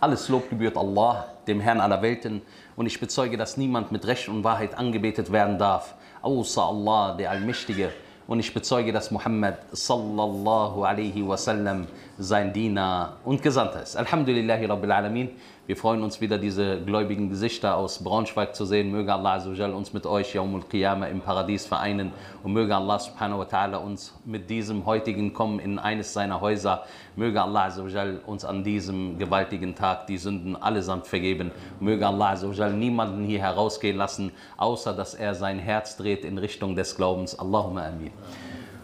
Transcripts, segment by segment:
Alles Lob gebührt Allah, dem Herrn aller Welten, und ich bezeuge, dass niemand mit Recht und Wahrheit angebetet werden darf, außer Allah, der Allmächtige. Und ich bezeuge, dass Muhammad sallallahu alaihi wasallam sein Diener und Gesandter ist. Alhamdulillahi Rabbil Alamin. Wir freuen uns wieder, diese gläubigen Gesichter aus Braunschweig zu sehen. Möge Allah Azzawajal uns mit euch Yawmul Qiyamah im Paradies vereinen und möge Allah subhanahu wa ta'ala uns mit diesem heutigen Kommen in eines seiner Häuser, möge Allah Azzawajal uns an diesem gewaltigen Tag die Sünden allesamt vergeben. Möge Allah Azzawajal niemanden hier herausgehen lassen, außer dass er sein Herz dreht in Richtung des Glaubens. Allahumma amin.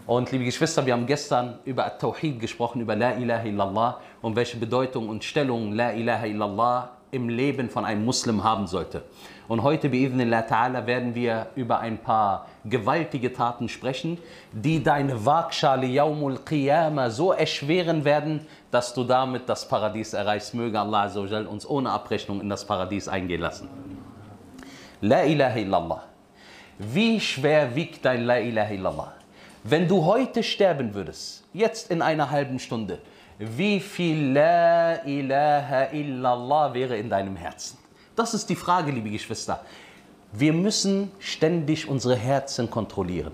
Und liebe Geschwister, wir haben gestern über Tawhid gesprochen, über La ilaha illallah und welche Bedeutung und Stellung La ilaha illallah im Leben von einem Muslim haben sollte. Und heute, bi'idhnillah ta'ala, werden wir über ein paar gewaltige Taten sprechen, die deine Waagschale Yaumul Qiyamah so erschweren werden, dass du damit das Paradies erreichst. Möge Allah uns ohne Abrechnung in das Paradies eingehen lassen. La ilaha illallah. Wie schwer wiegt dein La ilaha illallah? Wenn du heute sterben würdest, jetzt in einer halben Stunde, wie viel La ilaha illallah wäre in deinem Herzen? Das ist die Frage, liebe Geschwister. Wir müssen ständig unsere Herzen kontrollieren.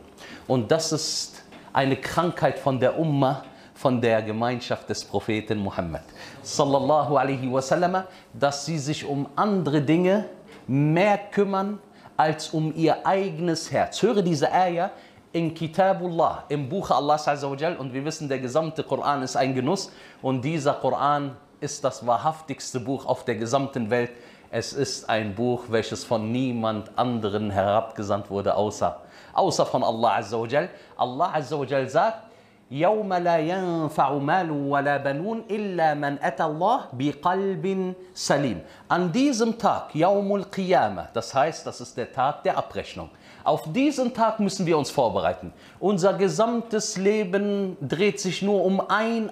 Und das ist eine Krankheit von der Ummah, von der Gemeinschaft des Propheten Muhammad. Sallallahu alaihi wasallam, dass sie sich um andere Dinge mehr kümmern als um ihr eigenes Herz. Höre diese Ayah, in Kitabullah, im Buche Allahs Azzawajal. Und wir wissen, der gesamte Koran ist ein Genuss. Und dieser Koran ist das wahrhaftigste Buch auf der gesamten Welt. Es ist ein Buch, welches von niemand anderen herabgesandt wurde, außer, außer von Allah Azzawajal. Allah Azzawajal sagt, يوم لا ينفع مال ولا بنون إلا من أتى الله بقلب سليم. An diesem Tag, Yaumul Qiyamah, das heißt, das ist der Tag der Abrechnung. Auf diesen Tag müssen wir uns vorbereiten. Unser gesamtes Leben dreht sich nur um ein,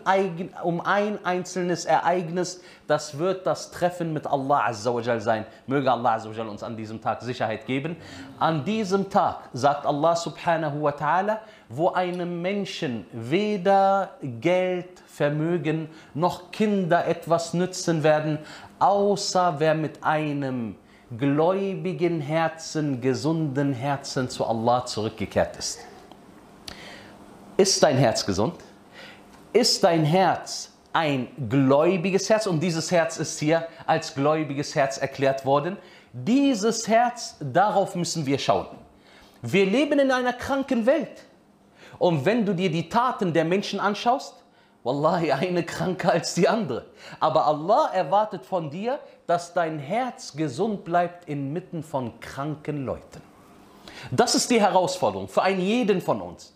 um ein einzelnes Ereignis. Das wird das Treffen mit Allah Azzawajal sein. Möge Allah Azzawajal uns an diesem Tag Sicherheit geben. An diesem Tag sagt Allah Subhanahu wa Ta'ala, wo einem Menschen weder Geld, Vermögen noch Kinder etwas nützen werden, außer wer mit einem gläubigen Herzen, gesunden Herzen zu Allah zurückgekehrt ist. Ist dein Herz gesund? Ist dein Herz ein gläubiges Herz? Und dieses Herz ist hier als gläubiges Herz erklärt worden. Dieses Herz, darauf müssen wir schauen. Wir leben in einer kranken Welt. Und wenn du dir die Taten der Menschen anschaust, Wallahi, eine kranker als die andere. Aber Allah erwartet von dir, dass dein Herz gesund bleibt inmitten von kranken Leuten. Das ist die Herausforderung für einen jeden von uns.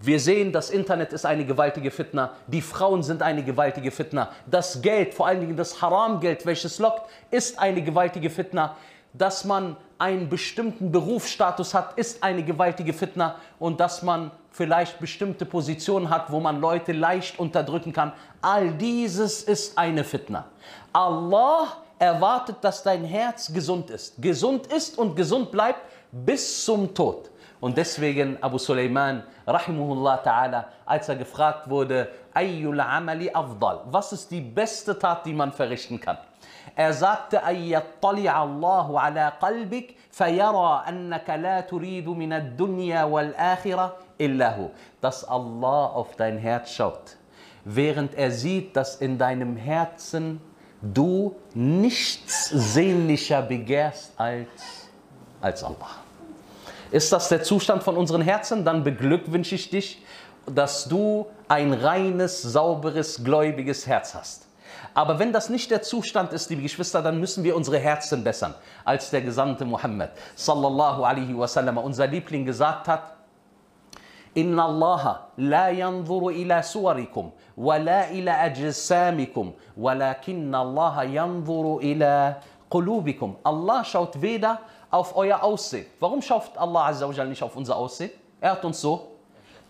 Wir sehen, das Internet ist eine gewaltige Fitna, die Frauen sind eine gewaltige Fitna, das Geld, vor allen Dingen das Haramgeld, welches lockt, ist eine gewaltige Fitna dass man einen bestimmten Berufsstatus hat, ist eine gewaltige Fitna und dass man vielleicht bestimmte Positionen hat, wo man Leute leicht unterdrücken kann. All dieses ist eine Fitna. Allah erwartet, dass dein Herz gesund ist. Gesund ist und gesund bleibt bis zum Tod. Und deswegen Abu Sulaiman, rahimahullah ta'ala, als er gefragt wurde, Ayyul amali afdal, was ist die beste Tat, die man verrichten kann? Er sagte, Allahu ala qalbik, fayara annaka la turidu min ad-dunya wal akhirah illahu. Dass Allah auf dein Herz schaut, während er sieht, dass in deinem Herzen du nichts sehnlicher begehrst als, als Allah. Ist das der Zustand von unseren Herzen? Dann beglückwünsche ich dich, dass du ein reines, sauberes, gläubiges Herz hast. Aber wenn das nicht der Zustand ist, liebe Geschwister, dann müssen wir unsere Herzen bessern, als der Gesandte Muhammad sallallahu alaihi wasallam, unser Liebling gesagt hat, إن الله لا ينظر إلى صوركم ولا إلى أجسامكم ولكن الله ينظر إلى قلوبكم Allah schaut weder auf euer Aussehen. Warum schaut Allah Azza wa nicht auf unser Aussehen? Er hat uns so,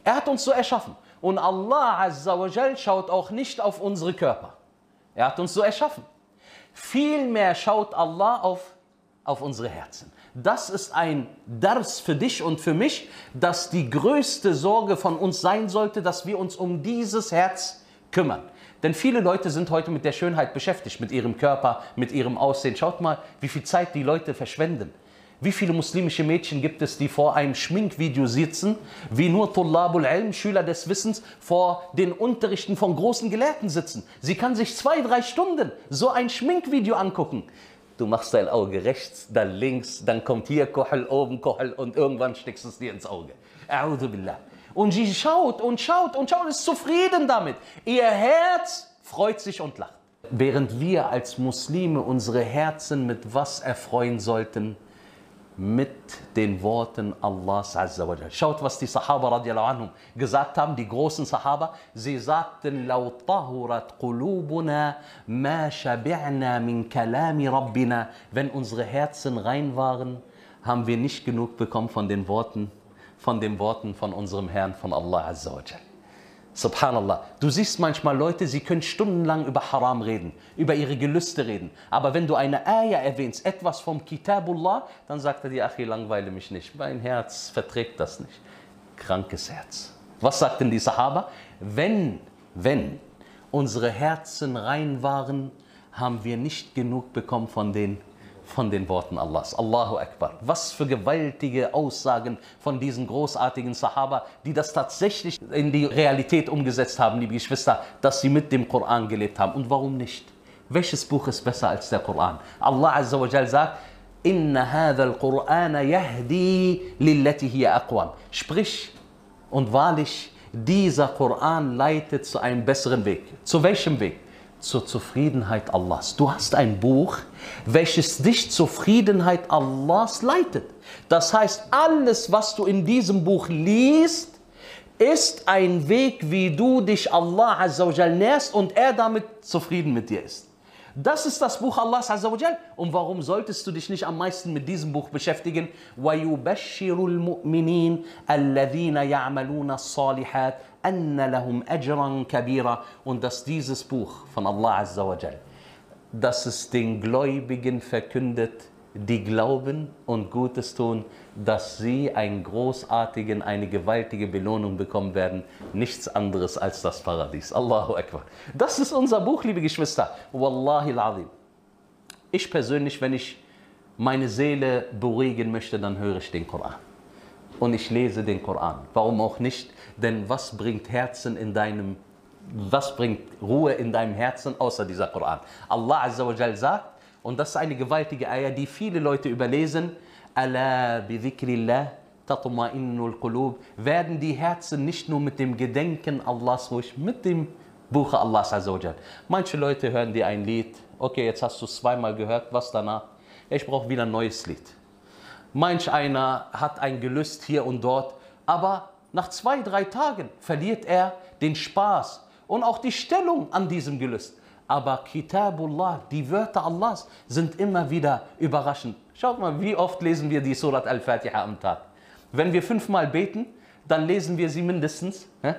er hat uns so erschaffen. Und Allah Azza wa schaut auch nicht auf unsere Körper. Er hat uns so erschaffen. Vielmehr schaut Allah auf, auf unsere Herzen. Das ist ein Dars für dich und für mich, dass die größte Sorge von uns sein sollte, dass wir uns um dieses Herz kümmern. Denn viele Leute sind heute mit der Schönheit beschäftigt, mit ihrem Körper, mit ihrem Aussehen. Schaut mal, wie viel Zeit die Leute verschwenden. Wie viele muslimische Mädchen gibt es, die vor einem Schminkvideo sitzen, wie nur Tullabul Ilm, Schüler des Wissens, vor den Unterrichten von großen Gelehrten sitzen? Sie kann sich zwei, drei Stunden so ein Schminkvideo angucken. Du machst dein Auge rechts, dann links, dann kommt hier Kohel, oben Kohel und irgendwann steckst du es dir ins Auge. A'udhu billah. Und sie schaut und schaut und schaut, ist zufrieden damit. Ihr Herz freut sich und lacht. Während wir als Muslime unsere Herzen mit was erfreuen sollten? mit den Worten Allahs Azza wa Schaut, was die Sahaba radiallahu anhum gesagt haben, die großen Sahaba. Sie sagten, لو طهرت قلوبنا ما شبعنا من كلام ربنا. Wenn unsere Herzen rein waren, haben wir nicht genug bekommen von den Worten, von den Worten von unserem Herrn, von Allah Azza wa Jalla. Subhanallah. Du siehst manchmal Leute, sie können stundenlang über Haram reden, über ihre Gelüste reden. Aber wenn du eine Ayah erwähnst, etwas vom Kitabullah, dann sagt er dir, Achi, langweile mich nicht. Mein Herz verträgt das nicht. Krankes Herz. Was sagten die Sahaba? Wenn, wenn unsere Herzen rein waren, haben wir nicht genug bekommen von den von den Worten Allahs. Allahu Akbar. Was für gewaltige Aussagen von diesen großartigen Sahaba, die das tatsächlich in die Realität umgesetzt haben, liebe Geschwister, dass sie mit dem Koran gelebt haben. Und warum nicht? Welches Buch ist besser als der Koran? Allah Azza wa Jal sagt, Inna hadha al-Qur'ana yahdi lillati hiya aqwam. Sprich, und wahrlich, dieser Koran leitet zu einem besseren Weg. Zu welchem Weg? zur Zufriedenheit Allahs. Du hast ein Buch, welches dich zur Zufriedenheit Allahs leitet. Das heißt, alles, was du in diesem Buch liest, ist ein Weg, wie du dich Allah Azzawajal nährst und er damit zufrieden mit dir ist. Das ist das Buch Allahs Azzawajal. Und warum solltest du dich nicht am meisten mit diesem Buch beschäftigen? وَيُبَشِّرُ الْمُؤْمِنِينَ الَّذِينَ يَعْمَلُونَ الصَّالِحَاتِ أَنَّ لَهُمْ أَجْرًا كَبِيرًا Und dass dieses Buch von Allah Azzawajal, dass es den Gläubigen verkündet, die glauben und Gutes tun, dass sie einen großartigen, eine gewaltige Belohnung bekommen werden. Nichts anderes als das Paradies. Allahu Akbar. Das ist unser Buch, liebe Geschwister. Wallahi al-Azim. Ich persönlich, wenn ich meine Seele beruhigen möchte, dann höre ich den Koran. Und ich lese den Koran. Warum auch nicht? Denn was bringt Herzen in deinem, was bringt Ruhe in deinem Herzen außer dieser Koran? Allah Azza wa Jal sagt, und das ist eine gewaltige Eier, die viele Leute überlesen. Ala bi dhikrillah tatma'innul. Werden die Herzen nicht nur mit dem Gedenken Allahs ruhig, mit dem Buch Allahs Azzawajal. Manche Leute hören dir ein Lied. Okay, jetzt hast du es zweimal gehört. Was danach? Ich brauche wieder ein neues Lied. Manch einer hat ein Gelüst hier und dort. Aber nach zwei, drei Tagen verliert er den Spaß und auch die Stellung an diesem Gelüst. Aber Kitabullah, die Wörter Allahs, sind immer wieder überraschend. Schaut mal, wie oft lesen wir die Surat Al-Fatiha am Tag? Wenn wir fünfmal beten, dann lesen wir sie mindestens hä?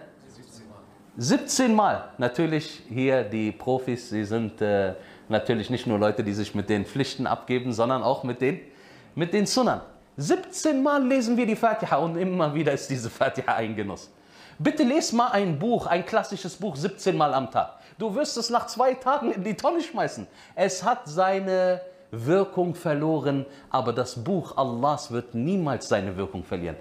17 Mal. Natürlich hier die Profis, sie sind äh, natürlich nicht nur Leute, die sich mit den Pflichten abgeben, sondern auch mit den, mit den Sunnern. 17 Mal lesen wir die Fatiha und immer wieder ist diese Fatiha ein Genuss. Bitte lest mal ein Buch, ein klassisches Buch 17 Mal am Tag. Du wirst es nach zwei Tagen in die Tonne schmeißen. Es hat seine Wirkung verloren, aber das Buch Allahs wird niemals seine Wirkung verlieren.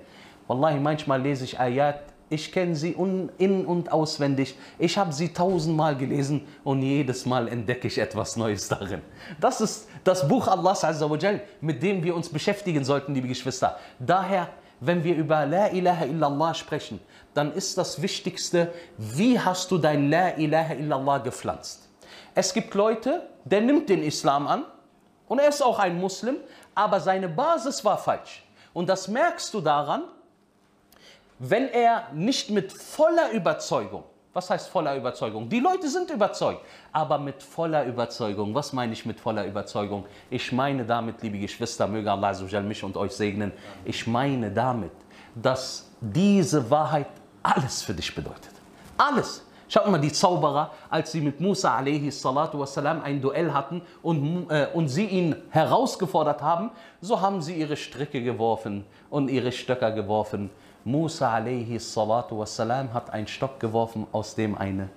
Wallahi, manchmal lese ich Ayat, ich kenne sie in- und auswendig. Ich habe sie tausendmal gelesen und jedes Mal entdecke ich etwas Neues darin. Das ist das Buch Allahs Azza wa Jal, mit dem wir uns beschäftigen sollten, liebe Geschwister. Daher, wenn wir über La ilaha illallah sprechen, dann ist das Wichtigste, wie hast du dein La ilaha illallah gepflanzt? Es gibt Leute, der nimmt den Islam an und er ist auch ein Muslim, aber seine Basis war falsch. Und das merkst du daran, wenn er nicht mit voller Überzeugung, was heißt voller Überzeugung? Die Leute sind überzeugt, aber mit voller Überzeugung. Was meine ich mit voller Überzeugung? Ich meine damit, liebe Geschwister, möge Allah mich und euch segnen, ich meine damit, dass diese Wahrheit alles für dich bedeutet. Alles. Schaut mal, die Zauberer, als sie mit Musa wassalam, ein Duell hatten und, äh, und sie ihn herausgefordert haben, so haben sie ihre Stricke geworfen und ihre Stöcker geworfen. Musa wassalam, hat einen Stock geworfen, aus dem eine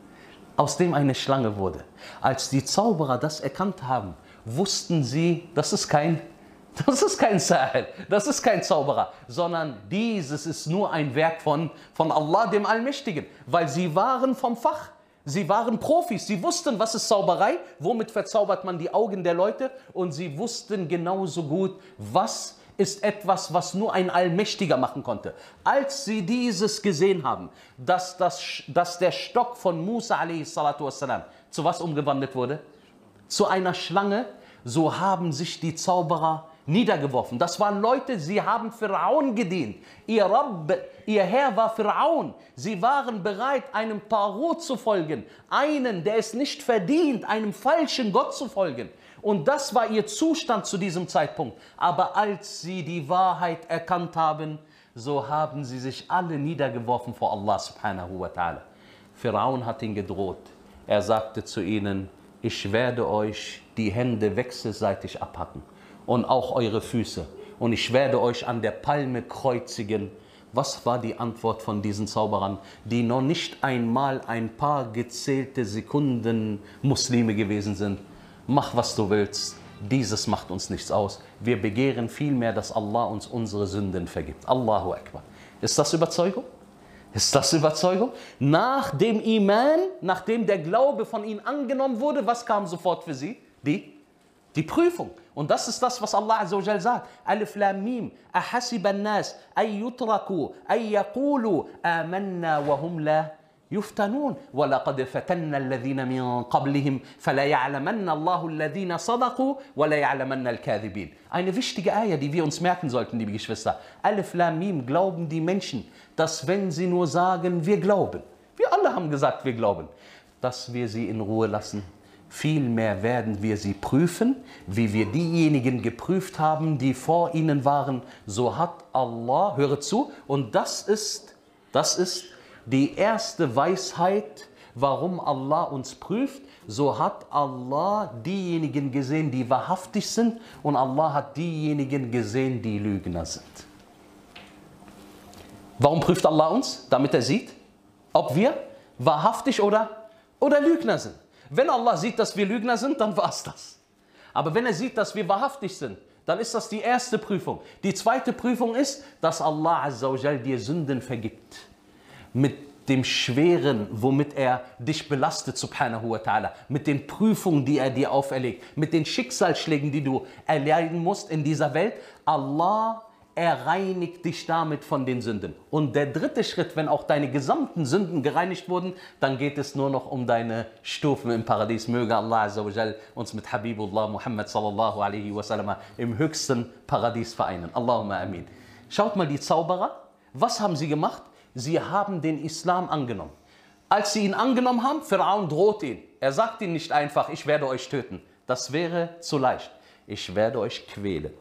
aus dem eine Schlange wurde. Als die Zauberer das erkannt haben, wussten sie, das ist kein, das ist kein Sahel, das ist kein Zauberer, sondern dieses ist nur ein Werk von, von Allah, dem Allmächtigen, weil sie waren vom Fach. Sie waren Profis, sie wussten, was ist Zauberei, womit verzaubert man die Augen der Leute und sie wussten genauso gut, was ist etwas, was nur ein Allmächtiger machen konnte. Als sie dieses gesehen haben, dass, das, dass der Stock von Musa wassalam, zu was umgewandelt wurde? Zu einer Schlange, so haben sich die Zauberer niedergeworfen. Das waren Leute, sie haben Pharaon gedient. Ihr Rabb, ihr Herr war Pharaon. Sie waren bereit, einem Tarot zu folgen. Einen, der es nicht verdient, einem falschen Gott zu folgen. Und das war ihr Zustand zu diesem Zeitpunkt. Aber als sie die Wahrheit erkannt haben, so haben sie sich alle niedergeworfen vor Allah subhanahu wa ta'ala. Pharaon hat ihn gedroht. Er sagte zu ihnen, ich werde euch die Hände wechselseitig abhacken und auch eure Füße. Und ich werde euch an der Palme kreuzigen. Was war die Antwort von diesen Zauberern, die noch nicht einmal ein paar gezählte Sekunden Muslime gewesen sind? Mach, was du willst. Dieses macht uns nichts aus. Wir begehren vielmehr, dass Allah uns unsere Sünden vergibt. Allahu Akbar. Ist das Überzeugung? Ist das Überzeugung? Nach dem Iman, nachdem der Glaube von ihnen angenommen wurde, was kam sofort für sie? Die, die Prüfung. Und das ist das, was Allah Azza wa sagt. Alif Lam Mim. Ahasiba nas ay yutraku ay yaqulu amanna wa hum la يفتنون ولقد فتنا الذين من قبلهم فلا يعلمن الله الذين صدقوا ولا يعلمن الكاذبين. Eine wichtige Eier, die wir uns merken sollten, liebe Geschwister. Alif Lam Mim glauben die Menschen, dass wenn sie nur sagen, wir glauben, wir alle haben gesagt, wir glauben, dass wir sie in Ruhe lassen. Vielmehr werden wir sie prüfen, wie wir diejenigen geprüft haben, die vor ihnen waren. So hat Allah, höre zu, und das ist, das ist die erste Weisheit, warum Allah uns prüft, so hat Allah diejenigen gesehen, die wahrhaftig sind und Allah hat diejenigen gesehen, die Lügner sind. Warum prüft Allah uns? Damit er sieht, ob wir wahrhaftig oder, oder Lügner sind. Wenn Allah sieht, dass wir Lügner sind, dann war es das. Aber wenn er sieht, dass wir wahrhaftig sind, dann ist das die erste Prüfung. Die zweite Prüfung ist, dass Allah dir Sünden vergibt mit dem Schweren, womit er dich belastet, subhanahu wa ta'ala, mit den Prüfungen, die er dir auferlegt, mit den Schicksalsschlägen, die du erleiden musst in dieser Welt. Allah er reinigt dich damit von den Sünden. Und der dritte Schritt, wenn auch deine gesamten Sünden gereinigt wurden, dann geht es nur noch um deine Stufen im Paradies. Möge Allah uns mit Habibullah Muhammad sallallahu alaihi wasallam im höchsten Paradies vereinen. Allahumma amin. Schaut mal die Zauberer, was haben sie gemacht? Sie haben den Islam angenommen. Als sie ihn angenommen haben, Pharaon droht ihn. Er sagt ihnen nicht einfach, ich werde euch töten. Das wäre zu leicht. Ich werde euch quälen.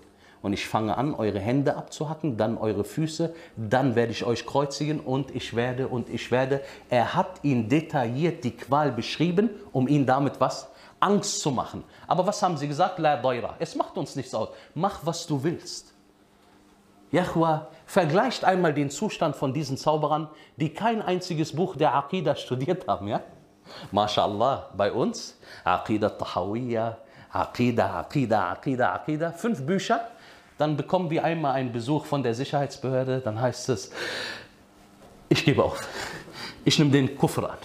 Und ich fange an, eure Hände abzuhacken, dann eure Füße, dann werde ich euch kreuzigen und ich werde und ich werde. Er hat ihnen detailliert die Qual beschrieben, um ihnen damit was? Angst zu machen. Aber was haben sie gesagt? La. Es macht uns nichts aus. Mach, was du willst. Jahwa, vergleicht einmal den Zustand von diesen Zauberern, die kein einziges Buch der Aqidah studiert haben. Ja? MashaAllah, bei uns, Aqidah Tahawiyya, Aqidah, Aqidah, Aqidah, Aqidah, fünf Bücher. Dann bekommen wir einmal einen Besuch von der Sicherheitsbehörde, dann heißt es, ich gebe auf, ich nehme den Kufr an.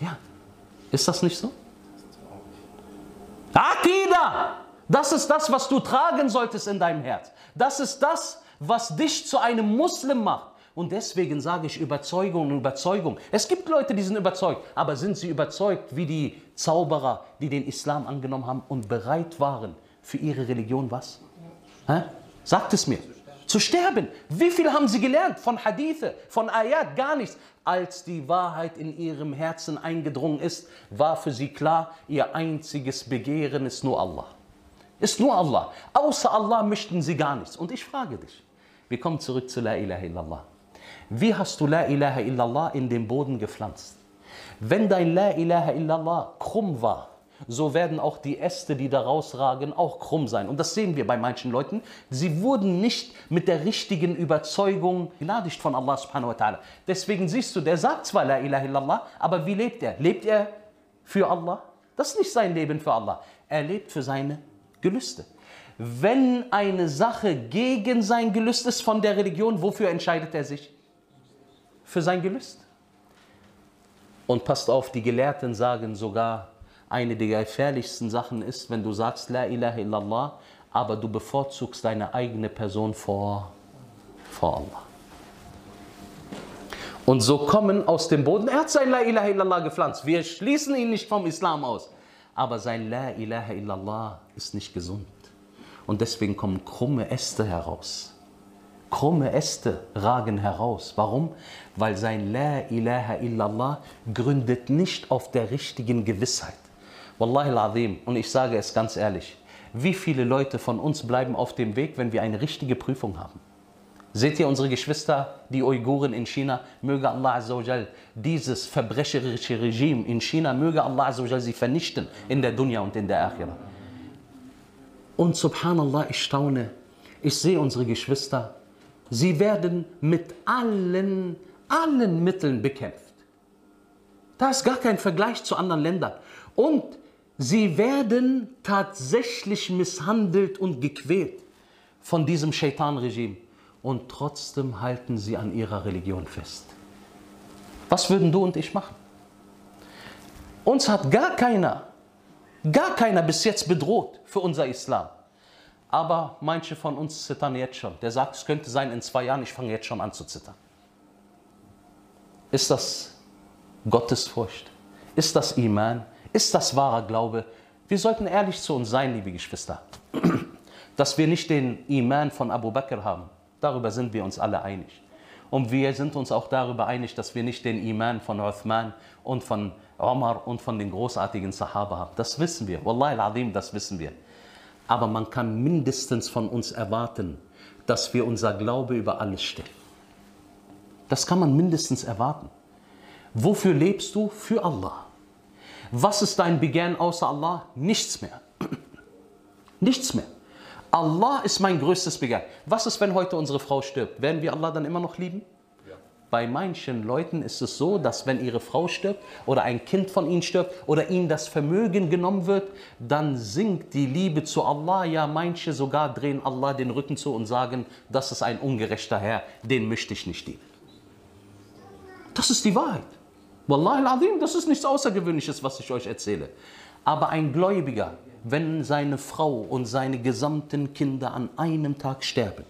Ja, ist das nicht so? Aqidah! Das ist das, was du tragen solltest in deinem Herz. Das ist das, was dich zu einem Muslim macht. Und deswegen sage ich Überzeugung und Überzeugung. Es gibt Leute, die sind überzeugt, aber sind sie überzeugt wie die Zauberer, die den Islam angenommen haben und bereit waren für ihre Religion was? Hä? Sagt es mir. Zu sterben. Wie viel haben sie gelernt von Hadithe, von Ayat? Gar nichts. Als die Wahrheit in ihrem Herzen eingedrungen ist, war für sie klar, ihr einziges Begehren ist nur Allah. Ist nur Allah. Außer Allah möchten sie gar nichts. Und ich frage dich, wir kommen zurück zu La ilaha illallah. Wie hast du La ilaha illallah in den Boden gepflanzt? Wenn dein La ilaha illallah krumm war so werden auch die Äste, die daraus ragen, auch krumm sein. Und das sehen wir bei manchen Leuten. Sie wurden nicht mit der richtigen Überzeugung gnadigt von Allah subhanahu wa ta'ala. Deswegen siehst du, der sagt zwar La ilaha illallah, aber wie lebt er? Lebt er für Allah? Das ist nicht sein Leben für Allah. Er lebt für seine Gelüste. Wenn eine Sache gegen sein Gelüst ist von der Religion, wofür entscheidet er sich? Für sein Gelüst. Und passt auf, die Gelehrten sagen sogar, eine der gefährlichsten Sachen ist, wenn du sagst La ilaha illallah, aber du bevorzugst deine eigene Person vor, vor Allah. Und so kommen aus dem Boden, er hat sein La ilaha illallah gepflanzt. Wir schließen ihn nicht vom Islam aus. Aber sein La ilaha illallah ist nicht gesund. Und deswegen kommen krumme Äste heraus. Krumme Äste ragen heraus. Warum? Weil sein La ilaha illallah gründet nicht auf der richtigen Gewissheit. Wallahi al-Azim, und ich sage es ganz ehrlich, wie viele Leute von uns bleiben auf dem Weg, wenn wir eine richtige Prüfung haben? Seht ihr unsere Geschwister, die Uiguren in China? Möge Allah Azzawajal dieses verbrecherische Regime in China, möge Allah Azzawajal sie vernichten in der Dunya und in der Akhira. Und subhanallah, ich staune, ich sehe unsere Geschwister, sie werden mit allen, allen Mitteln bekämpft. Da ist gar kein Vergleich zu anderen Ländern. Und sie werden tatsächlich misshandelt und gequält von diesem Shaitan-Regime und trotzdem halten sie an ihrer Religion fest. Was würden du und ich machen? Uns hat gar keiner, gar keiner bis jetzt bedroht für unser Islam. Aber manche von uns zittern jetzt schon. Der sagt, es könnte sein, in zwei Jahren, ich fange jetzt schon an zu zittern. Ist das Gottesfurcht? Ist das Iman? Ist das wahrer Glaube? Wir sollten ehrlich zu uns sein, liebe Geschwister, dass wir nicht den Iman von Abu Bakr haben, Darüber sind wir uns alle einig. Und wir sind uns auch darüber einig, dass wir nicht den Iman von Uthman und von Omar und von den großartigen Sahaba haben. Das wissen wir. Wallahi al-Azim, das wissen wir. Aber man kann mindestens von uns erwarten, dass wir unser Glaube über alles stellen. Das kann man mindestens erwarten. Wofür lebst du? Für Allah. Was ist dein Begehren außer Allah? Nichts mehr. Nichts mehr. Allah ist mein größtes Begehren. Was ist, wenn heute unsere Frau stirbt? Werden wir Allah dann immer noch lieben? Ja. Bei manchen Leuten ist es so, dass wenn ihre Frau stirbt oder ein Kind von ihnen stirbt oder ihnen das Vermögen genommen wird, dann sinkt die Liebe zu Allah. Ja, manche sogar drehen Allah den Rücken zu und sagen, das ist ein ungerechter Herr, den möchte ich nicht dienen. Das ist die Wahrheit. Wallahi al-Azim, das ist nichts Außergewöhnliches, was ich euch erzähle. Aber ein Gläubiger, wenn seine Frau und seine gesamten Kinder an einem Tag sterben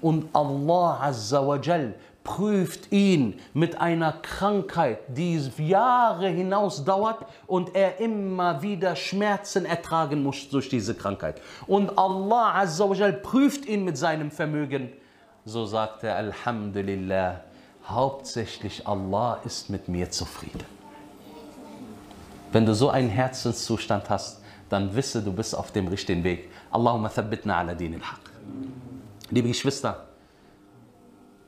und Allah Azza wa Jal prüft ihn mit einer Krankheit, die Jahre hinaus dauert und er immer wieder Schmerzen ertragen muss durch diese Krankheit. Und Allah Azza wa Jal prüft ihn mit seinem Vermögen. So sagt er, Alhamdulillah, hauptsächlich Allah ist mit mir zufrieden. Wenn du so einen Herzenszustand hast, dann wisse, du bist auf dem richtigen Weg. Allahumma thabbitna ala din al-haq. Liebe Geschwister,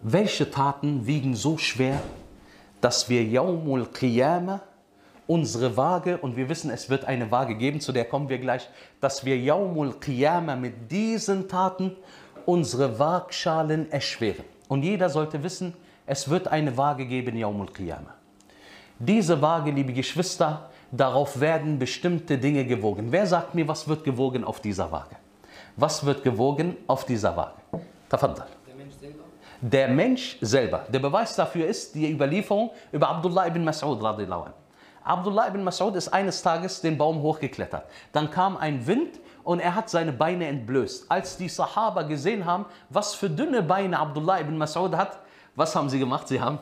welche Taten wiegen so schwer, dass wir Yawmul Qiyamah, unsere Waage, und wir wissen, es wird eine Waage geben, zu der kommen wir gleich, dass wir Yawmul Qiyamah mit diesen Taten unsere Waagschalen erschweren. Und jeder sollte wissen, es wird eine Waage geben, Yawmul Qiyamah. Diese Waage, liebe Geschwister, darauf werden bestimmte Dinge gewogen. Wer sagt mir, was wird gewogen auf dieser Waage? Was wird gewogen auf dieser Waage? Tafaddal. Der Mensch selber? Der Mensch selber. Der Beweis dafür ist die Überlieferung über Abdullah ibn Mas'ud radiallahu anh. Abdullah ibn Mas'ud ist eines Tages den Baum hochgeklettert. Dann kam ein Wind und er hat seine Beine entblößt. Als die Sahaba gesehen haben, was für dünne Beine Abdullah ibn Mas'ud hat, was haben sie gemacht? Sie haben,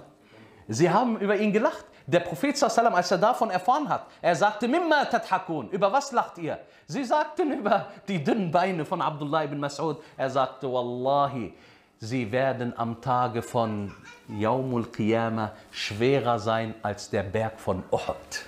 sie haben über ihn gelacht. Der Prophet als er davon erfahren hat, er sagte, Mimma tadhakun, über was lacht ihr? Sie sagten über die dünnen Beine von Abdullah ibn Mas'ud. Er sagte, Wallahi, sie werden am Tage von Yawmul Qiyamah schwerer sein als der Berg von Uhud.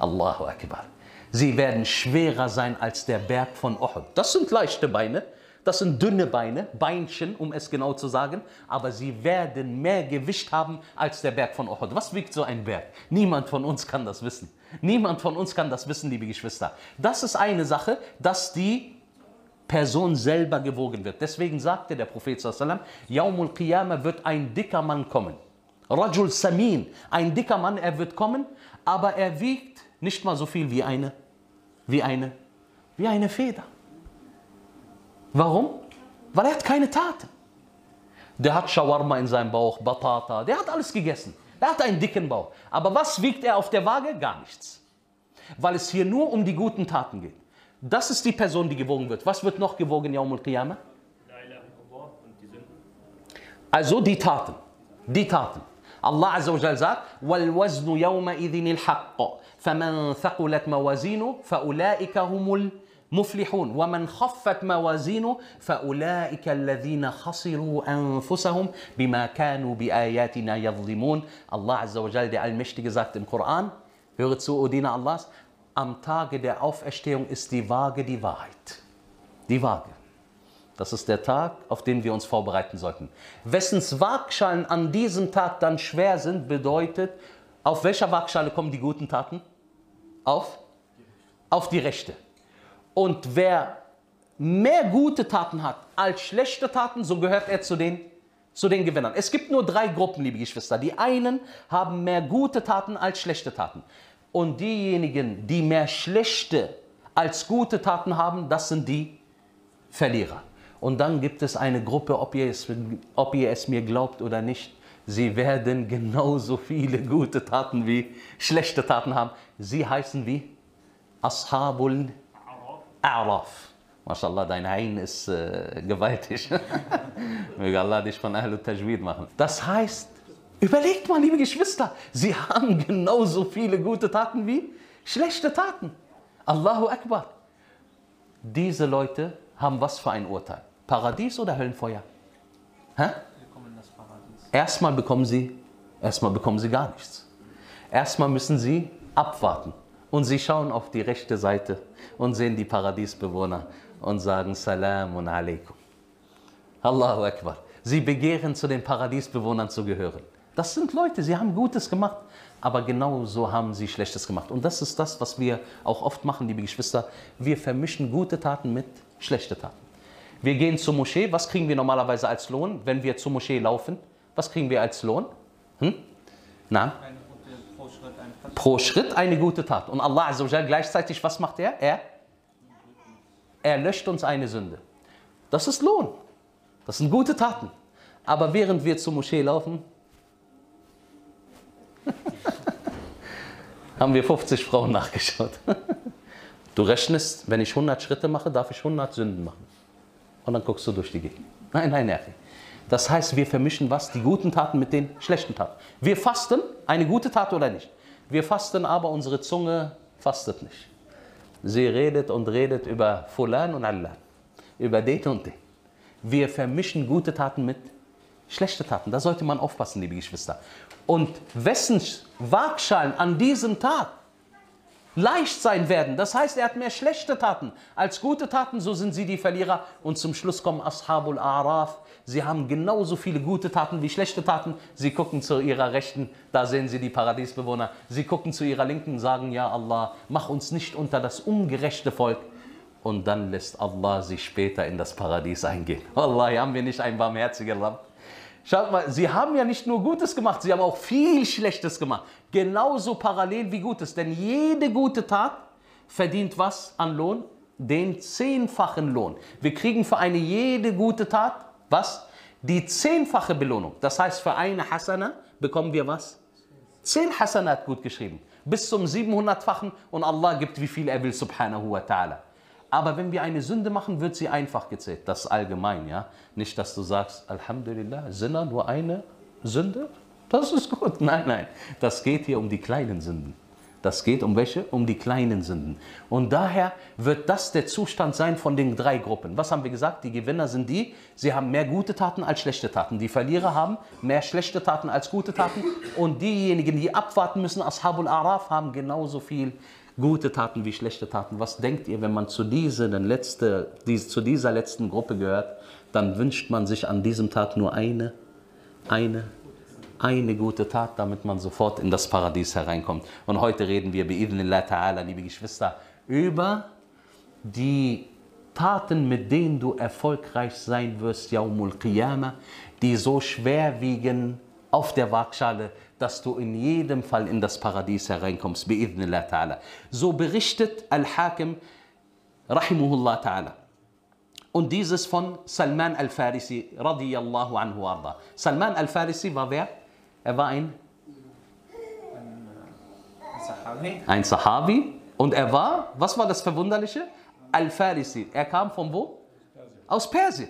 Allahu Akbar. Sie werden schwerer sein als der Berg von Uhud. Das sind leichte Beine. Das sind dünne Beine, Beinchen, um es genau zu sagen, aber sie werden mehr Gewicht haben als der Berg von Uhud. Was wiegt so ein Berg? Niemand von uns kann das wissen. Niemand von uns kann das wissen, liebe Geschwister. Das ist eine Sache, dass die Person selber gewogen wird. Deswegen sagte der Prophet Yaumul Qiyamah wird ein dicker Mann kommen. Rajul Samin, ein dicker Mann, er wird kommen, aber er wiegt nicht mal so viel wie eine, wie eine, wie eine Feder. Warum? Weil er hat keine Taten. Der hat Shawarma in seinem Bauch, Batata, der hat alles gegessen. Er hat einen dicken Bauch. Aber was wiegt er auf der Waage? Gar nichts. Weil es hier nur um die guten Taten geht. Das ist die Person, die gewogen wird. Was wird noch gewogen, Yaumul Qiyamah? Also die Taten. Die Taten. Allah Azza wa Jal sagt, وَالْوَزْنُ يَوْمَئِذٍ الْحَقِّ فَمَنْ ثَقُلَتْ مَوَازِينُ فَأُولَٰئِكَ هُمُ المفلحون ومن خفت موازينه فأولئك الذين خسروا أنفسهم بما كانوا بآياتنا يظلمون Allah Azza wa Jal, der Allmächtige, sagt im Koran, höre zu, O Diener Allahs, am Tage der Auferstehung ist die Waage die Wahrheit. Die Waage. Das ist der Tag, auf den wir uns vorbereiten sollten. Wessens Waagschalen an diesem Tag dann schwer sind, bedeutet, auf welcher Waagschale kommen die guten Taten? Auf? Auf die rechte. Und wer mehr gute Taten hat als schlechte Taten, so gehört er zu den, zu den Gewinnern. Es gibt nur drei Gruppen, liebe Geschwister. Die einen haben mehr gute Taten als schlechte Taten. Und diejenigen, die mehr schlechte als gute Taten haben, das sind die Verlierer. Und dann gibt es eine Gruppe, ob ihr, es, ob ihr es mir glaubt oder nicht, sie werden genauso viele gute Taten wie schlechte Taten haben. Sie heißen wie Ashabul A'raf. MashaAllah, dein Ein ist äh, gewaltig. Möge Allah dich von Ahlul Tajweed machen. Das heißt, überlegt mal, liebe Geschwister, sie haben genauso viele gute Taten wie schlechte Taten. Allahu Akbar. Diese Leute haben was für ein Urteil? Paradies oder Höllenfeuer? Hä? Erstmal bekommen sie, erstmal bekommen sie gar nichts. Erstmal müssen sie abwarten. Und sie schauen auf die rechte Seite und sehen die Paradiesbewohner und sagen Salamun alaikum. Allahu Akbar. Sie begehren zu den Paradiesbewohnern zu gehören. Das sind Leute, sie haben Gutes gemacht, aber genauso haben sie Schlechtes gemacht. Und das ist das, was wir auch oft machen, liebe Geschwister. Wir vermischen gute Taten mit schlechten Taten. Wir gehen zur Moschee. Was kriegen wir normalerweise als Lohn, wenn wir zur Moschee laufen? Was kriegen wir als Lohn? Hm? Na? Pro Schritt, eine gute Tat. Und Allah gleichzeitig, was macht er? Er, er löscht uns eine Sünde. Das ist Lohn. Das sind gute Taten. Aber während wir zur Moschee laufen, haben wir 50 Frauen nachgeschaut. Du rechnest, wenn ich 100 Schritte mache, darf ich 100 Sünden machen. Und dann guckst du durch die Gegend. Nein, nein, Erfi. Das heißt, wir vermischen was? Die guten Taten mit den schlechten Taten. Wir fasten, eine gute Tat oder nicht. Wir fasten aber, unsere Zunge fastet nicht. Sie redet und redet über Fulan und Allah, über den und den. Wir vermischen gute Taten mit schlechten Taten. Da sollte man aufpassen, liebe Geschwister. Und wessen Waagschalen an diesem Tag leicht sein werden. Das heißt, er hat mehr schlechte Taten als gute Taten, so sind sie die Verlierer. Und zum Schluss kommen Ashabul Araf. Sie haben genauso viele gute Taten wie schlechte Taten. Sie gucken zu ihrer Rechten, da sehen sie die Paradiesbewohner. Sie gucken zu ihrer Linken, sagen, ja Allah, mach uns nicht unter das ungerechte Volk. Und dann lässt Allah sie später in das Paradies eingehen. Allah, haben wir nicht ein barmherziger Lamm? Schaut mal, sie haben ja nicht nur Gutes gemacht, sie haben auch viel Schlechtes gemacht. Genauso parallel wie Gutes. Denn jede gute Tat verdient was an Lohn? Den zehnfachen Lohn. Wir kriegen für eine jede gute Tat was? Die zehnfache Belohnung. Das heißt, für eine Hasana bekommen wir was? Zehn Hasanat gut geschrieben. Bis zum 700-fachen und Allah gibt, wie viel er will, subhanahu wa ta'ala. Aber wenn wir eine Sünde machen, wird sie einfach gezählt. Das ist allgemein, ja. Nicht, dass du sagst, Alhamdulillah, Sinner, nur eine Sünde? Das ist gut. Nein, nein. Das geht hier um die kleinen Sünden. Das geht um welche? Um die kleinen Sünden. Und daher wird das der Zustand sein von den drei Gruppen. Was haben wir gesagt? Die Gewinner sind die, sie haben mehr gute Taten als schlechte Taten. Die Verlierer haben mehr schlechte Taten als gute Taten. Und diejenigen, die abwarten müssen, Ashabul Araf, haben genauso viel gute Taten wie schlechte Taten. Was denkt ihr, wenn man zu, diese, letzte, zu dieser letzten Gruppe gehört, dann wünscht man sich an diesem Tag nur eine, eine Eine gute Tat, damit man sofort in das Paradies hereinkommt. Und heute reden wir, bi'idhnillah ta'ala, liebe Geschwister, über die Taten, mit denen du erfolgreich sein wirst, Yaumul Qiyamah, die so schwer wiegen auf der Waagschale, dass du in jedem Fall in das Paradies hereinkommst, bi'idhnillah ta'ala. So berichtet Al-Hakim, rahimahullah ta'ala. Und dieses von Salman al-Farisi, radiyallahu anhu arda. Salman al-Farisi war wer? Er war ein, ein Sahabi und er war, was war das Verwunderliche? Al-Farisi. Er kam von wo? Aus Persien.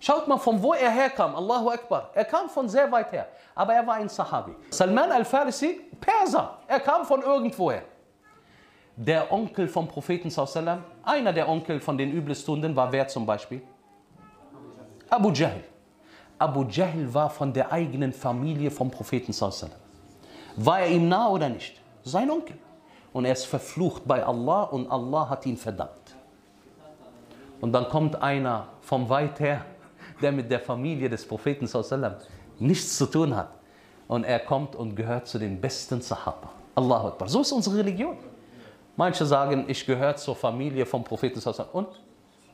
Schaut mal, von wo er herkam. Allahu Akbar. Er kam von sehr weit her. Aber er war ein Sahabi. Salman al-Farisi, Perser. Er kam von irgendwoher. Der Onkel vom Propheten, einer der Onkel von den Übelstunden war wer zum Beispiel? Abu Jahl. Abu Jahl war von der eigenen Familie vom Propheten. sallam. War er ihm nah oder nicht? Sein Onkel. Und er ist verflucht bei Allah und Allah hat ihn verdammt. Und dann kommt einer vom weit her, der mit der Familie des Propheten sallam, nichts zu tun hat. Und er kommt und gehört zu den besten Sahaba. Allahu Akbar. So ist unsere Religion. Manche sagen, ich gehöre zur Familie vom Propheten sallam. Und?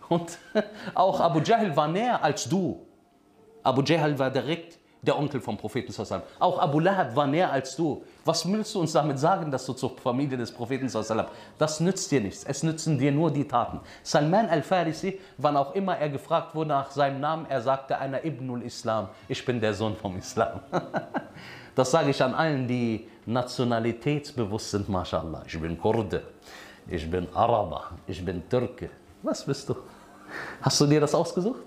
Und auch Abu Jahl war näher als du. Abu Jahl war direkt der Onkel vom Propheten. Auch Abu Lahab war näher als du. Was willst du uns damit sagen, dass du zur Familie des Propheten sallam? Das nützt dir nichts. Es nützen dir nur die Taten. Salman al-Farisi, wann auch immer er gefragt wurde nach seinem Namen, er sagte einer Ibnul Islam. Ich bin der Sohn vom Islam. Das sage ich an allen, die nationalitätsbewusst sind, mashallah. Ich bin Kurde, ich bin Araber, ich bin Türke. Was bist du? Hast du dir das ausgesucht?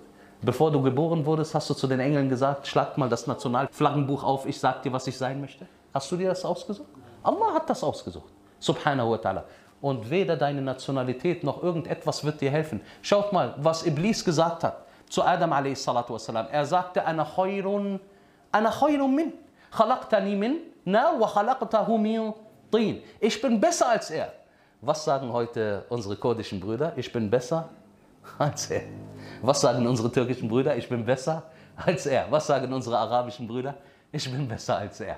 Bevor du geboren wurdest, hast du zu den Engeln gesagt, schlag mal das Nationalflaggenbuch auf, ich sag dir, was ich sein möchte. Hast du dir das ausgesucht? Allah hat das ausgesucht. Subhanahu wa ta'ala. Und weder deine Nationalität noch irgendetwas wird dir helfen. Schaut mal, was Iblis gesagt hat zu Adam a.s. Er sagte, ana khayrun, ana khayrun min. Khalaqtani min na wa khalaqtahu min tin. Ich bin besser als er. Was sagen heute unsere kurdischen Brüder? Ich bin besser als er. Was sagen unsere türkischen Brüder? Ich bin besser als er. Was sagen unsere arabischen Brüder? Ich bin besser als er.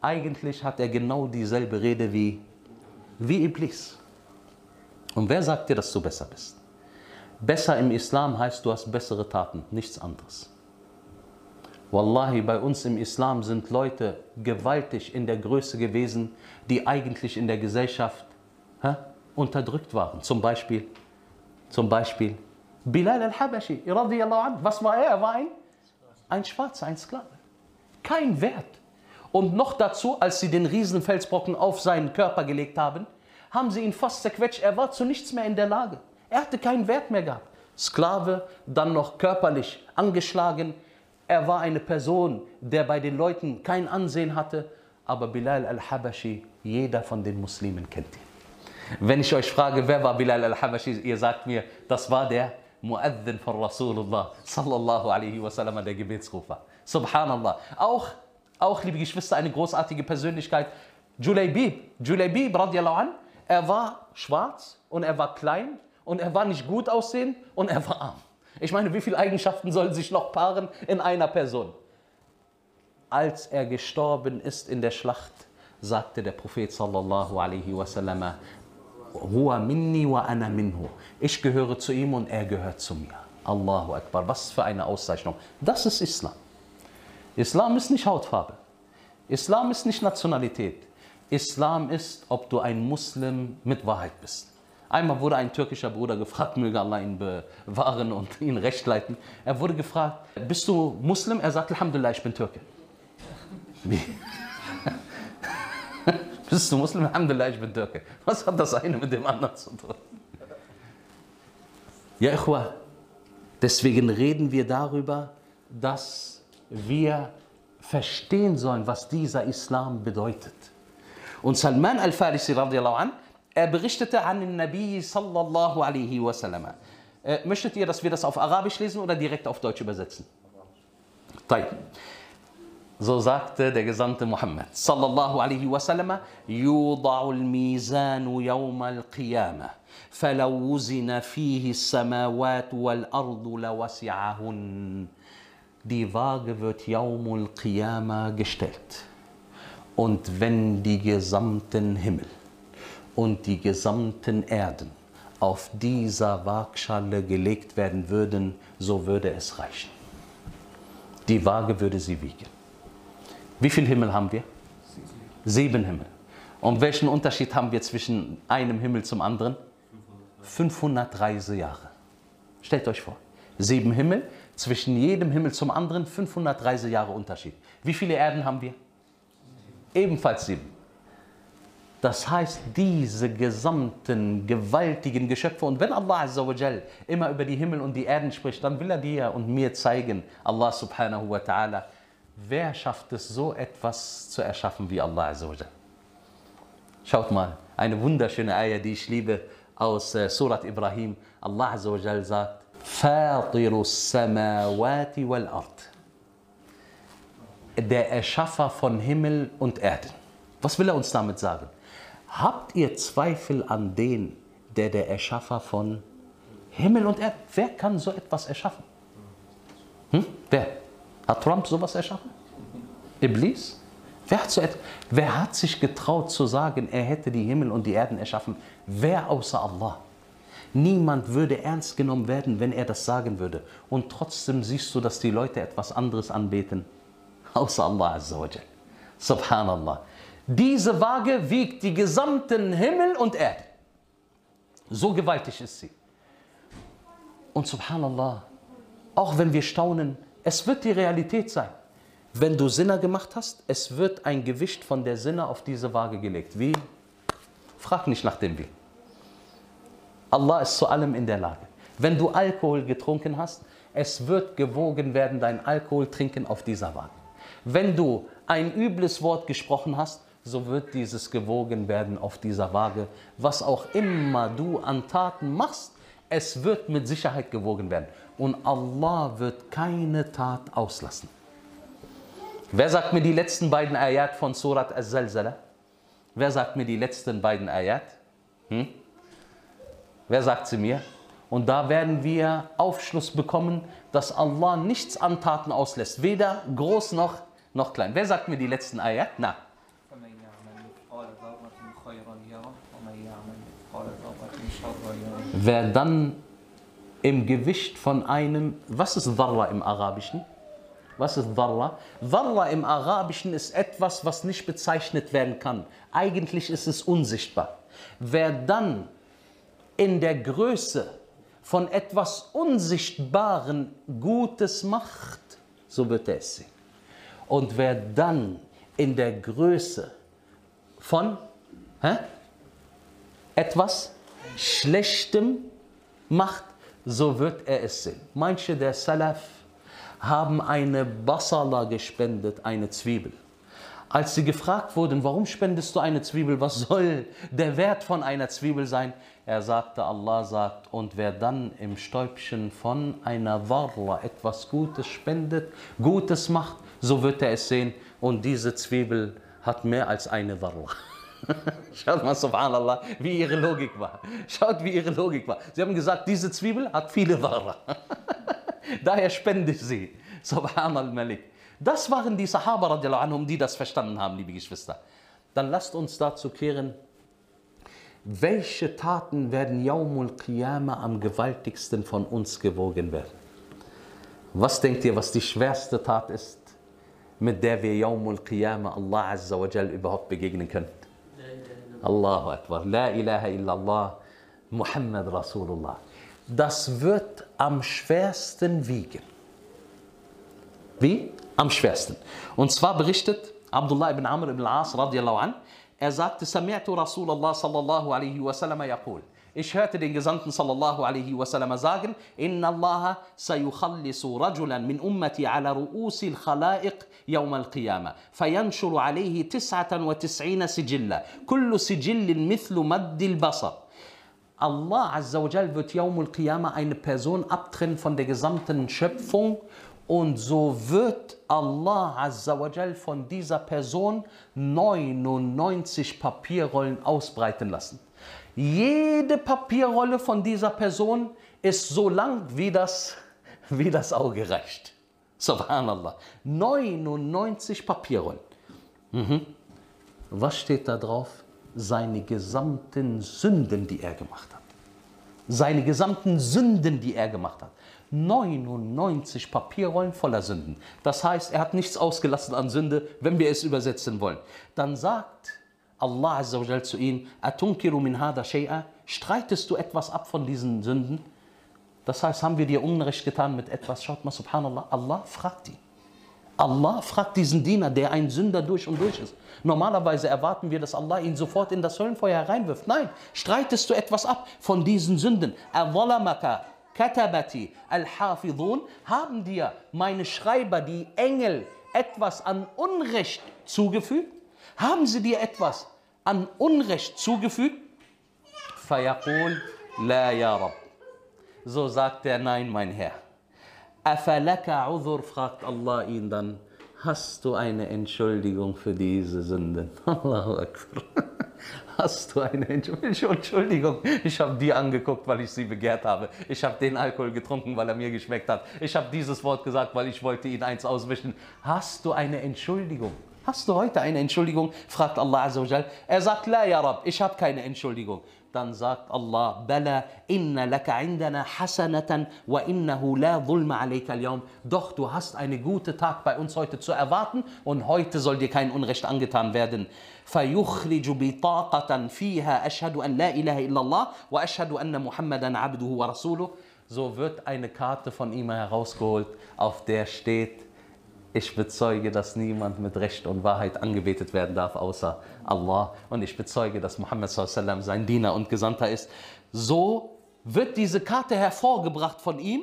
Eigentlich hat er genau dieselbe Rede wie, wie Iblis. Und wer sagt dir, dass du besser bist? Besser im Islam heißt, du hast bessere Taten, nichts anderes. Wallahi, bei uns im Islam sind Leute gewaltig in der Größe gewesen, die eigentlich in der Gesellschaft hä, unterdrückt waren. Zum Beispiel, zum Beispiel Bilal al-Habashi. Was war er? Er war ein, ein Schwarzer, ein Sklave. Kein Wert. Und noch dazu, als sie den Riesenfelsbrocken auf seinen Körper gelegt haben, haben sie ihn fast zerquetscht. Er war zu nichts mehr in der Lage. Er hatte keinen Wert mehr gehabt. Sklave, dann noch körperlich angeschlagen. Er war eine Person, der bei den Leuten kein Ansehen hatte. Aber Bilal al-Habashi, jeder von den Muslimen kennt ihn. Wenn ich euch frage, wer war Bilal al-Habashi, ihr sagt mir, das war der Muaddin von Rasulullah, sallallahu alaihi wasallam, der Gebetsrufer. Subhanallah. Auch, auch, liebe Geschwister, eine großartige Persönlichkeit, Julaybib. Julaybib, radiallahu an, er war schwarz und er war klein und er war nicht gut aussehen und er war arm. Ich meine, wie viele Eigenschaften sollen sich noch paaren in einer Person? Als er gestorben ist in der Schlacht, sagte der Prophet sallallahu alaihi wasallam, Huwa minni wa ana minhu. Ich gehöre zu ihm und er gehört zu mir. Allahu Akbar. Was für eine Auszeichnung. Das ist Islam. Islam ist nicht Hautfarbe. Islam ist nicht Nationalität. Islam ist, ob du ein Muslim mit Wahrheit bist. Einmal wurde ein türkischer Bruder gefragt, möge Allah ihn bewahren und ihn recht leiten. Er wurde gefragt, bist du Muslim? Er sagt, Alhamdulillah, ich bin Türke. Wie? Bist du Muslim? Alhamdulillah, ich bin Türke. Was hat das eine mit dem anderen zu tun? Ja, Ikhwa, deswegen reden wir darüber, dass wir verstehen sollen, was dieser Islam bedeutet. Und Salman al-Farisi radiallahu an, er berichtete an den Nabi sallallahu alaihi wasallam. Äh, möchtet ihr, dass wir das auf Arabisch lesen oder direkt auf Deutsch übersetzen? Arabisch. So sagte der Gesandte Muhammad sallallahu alaihi wasallam, يوضع الميزان يوم القيامة فلو وزن فيه السماوات والأرض لوسعهن die Waage wird Yaumul Qiyamah gestellt. Und wenn die gesamten Himmel und die gesamten Erden auf dieser Waagschale gelegt werden würden, so würde es reichen. Die Waage würde sie wiegen. Wie viele Himmel haben wir? Sieben Himmel. Und welchen Unterschied haben wir zwischen einem Himmel zum anderen? 500 Reisejahre. Stellt euch vor, sieben Himmel, zwischen jedem Himmel zum anderen 500 Reisejahre Unterschied. Wie viele Erden haben wir? Ebenfalls sieben. Das heißt, diese gesamten gewaltigen Geschöpfe, und wenn Allah immer über die Himmel und die Erden spricht, dann will er dir und mir zeigen, Allah subhanahu wa ta'ala, wer schafft es, so etwas zu erschaffen wie Allah Azzawajal? Schaut mal, eine wunderschöne Ayah, die ich liebe, aus äh, Surat Ibrahim. Allah Azzawajal sagt, فاطر السماوات والأرض der Erschaffer von Himmel und Erden. Was will er uns damit sagen? Habt ihr Zweifel an den, der der Erschaffer von Himmel und Erde? Wer kann so etwas erschaffen? Hm? Wer? Hat Trump sowas erschaffen? Iblis? Wer hat, so? Wer hat sich getraut zu sagen, er hätte die Himmel und die Erden erschaffen? Wer außer Allah? Niemand würde ernst genommen werden, wenn er das sagen würde. Und trotzdem siehst du, dass die Leute etwas anderes anbeten, außer Allah Azza wa Subhanallah. Diese Waage wiegt die gesamten Himmel und Erde. So gewaltig ist sie. Und subhanallah, auch wenn wir staunen, es wird die Realität sein. Wenn du Sinner gemacht hast, es wird ein Gewicht von der Sinner auf diese Waage gelegt. Wie? Frag nicht nach dem Wie. Allah ist zu allem in der Lage. Wenn du Alkohol getrunken hast, es wird gewogen werden, dein Alkohol trinken auf dieser Waage. Wenn du ein übles Wort gesprochen hast, so wird dieses gewogen werden auf dieser Waage. Was auch immer du an Taten machst, es wird mit Sicherheit gewogen werden. Und Allah wird keine Tat auslassen. Wer sagt mir die letzten beiden Ayat von Surat Az-Zalzala? Wer sagt mir die letzten beiden Ayat? Hm? Wer sagt sie mir? Und da werden wir Aufschluss bekommen, dass Allah nichts an Taten auslässt, weder groß noch, noch klein. Wer sagt mir die letzten Ayat? Na. Wer dann im Gewicht von einem, was ist Dharra im Arabischen? Was ist Dharra? Dharra im Arabischen ist etwas, was nicht bezeichnet werden kann. Eigentlich ist es unsichtbar. Wer dann in der Größe von etwas Unsichtbaren Gutes macht, so wird er es sehen. Und wer dann in der Größe von hä, etwas Schlechtem macht, so wird er es sehen. Manche der Salaf haben eine Basala gespendet, eine Zwiebel. Als sie gefragt wurden, warum spendest du eine Zwiebel, was soll der Wert von einer Zwiebel sein? Er sagte, Allah sagt, und wer dann im Stäubchen von einer Warla etwas Gutes spendet, Gutes macht, so wird er es sehen. Und diese Zwiebel hat mehr als eine Warla. Schaut mal, subhanallah, wie ihre Logik war. Schaut, wie ihre Logik war. Sie haben gesagt, diese Zwiebel hat viele Wara. Daher spende ich sie. Subhanallah Malik. Das waren die Sahaba, anhum, die das verstanden haben, liebe Geschwister. Dann lasst uns dazu kehren, welche Taten werden Yaumul Qiyamah am gewaltigsten von uns gewogen werden? Was denkt ihr, was die schwerste Tat ist, mit der wir Yaumul Qiyamah Allah Azza wa Jal überhaupt begegnen können? Allahu Akbar. La ilaha illallah. Muhammad Rasulullah. Das wird am schwersten wiegen. Wie? Am schwersten. Und zwar berichtet Abdullah ibn Amr ibn al-As radiallahu an, er sagte, Sami'tu Rasulullah sallallahu alaihi wasallam yaqul. Ich hörte den Gesandten sallallahu alaihi wasallam sagen, Inna Allah sayukhallisu rajulan min ummati ala ru'usi al-khalaiq يوم القيامة فينشر عليه تسعة وتسعين سجلا كل سجل مثل مد البصر Allah Azzawajal wird Yawmul Qiyamah eine Person abtrennen von der gesamten Schöpfung und so wird Allah Azzawajal von dieser Person 99 Papierrollen ausbreiten lassen. Jede Papierrolle von dieser Person ist so lang, wie das, wie das Auge reicht. Subhanallah. 99 Papierrollen. Mhm. Was steht da drauf? Seine gesamten Sünden, die er gemacht hat. Seine gesamten Sünden, die er gemacht hat. 99 Papierrollen voller Sünden. Das heißt, er hat nichts ausgelassen an Sünde, wenn wir es übersetzen wollen. Dann sagt Allah Azza wa zu ihm, Atunkiru min hada shay'a, streitest du etwas ab von diesen Sünden? Das heißt, haben wir dir Unrecht getan mit etwas? Schaut mal, subhanallah, Allah fragt ihn. Allah fragt diesen Diener, der ein Sünder durch und durch ist. Normalerweise erwarten wir, dass Allah ihn sofort in das Höllenfeuer hereinwirft. Nein, streitest du etwas ab von diesen Sünden? katabati al-hafidhun, haben dir meine Schreiber, die Engel, etwas an Unrecht zugefügt? Haben sie dir etwas an Unrecht zugefügt? Fayaqul la ya Rab. So sagt er, nein, mein Herr. Afalaka udhur, fragt Allah ihn dann, hast du eine Entschuldigung für diese Sünden? Allahu Akbar. Hast du eine Entschuldigung? Ich habe die angeguckt, weil ich sie begehrt habe. Ich habe den Alkohol getrunken, weil er mir geschmeckt hat. Ich habe dieses Wort gesagt, weil ich wollte ihn eins auswischen. Hast du eine Entschuldigung? Hast du heute eine Entschuldigung? fragt Allah Azzawajal. Er sagt, La ya Rab, ich habe keine Entschuldigung. Dann sagt Allah, Bala, inna laka indana hasanatan wa innahu la dhulma alayka al Doch, du hast eine gute Tag bei uns heute zu erwarten und heute soll dir kein Unrecht angetan werden. فيخرج بطاقة فيها أشهد أن لا إله إلا الله وأشهد أن محمدا عبده ورسوله so wird eine Karte von ihm herausgeholt, auf der steht, ich bezeuge, dass niemand mit Recht und Wahrheit angebetet werden darf, außer Allah. Und ich bezeuge, dass Muhammad sallam sein Diener und Gesandter ist. So wird diese Karte hervorgebracht von ihm.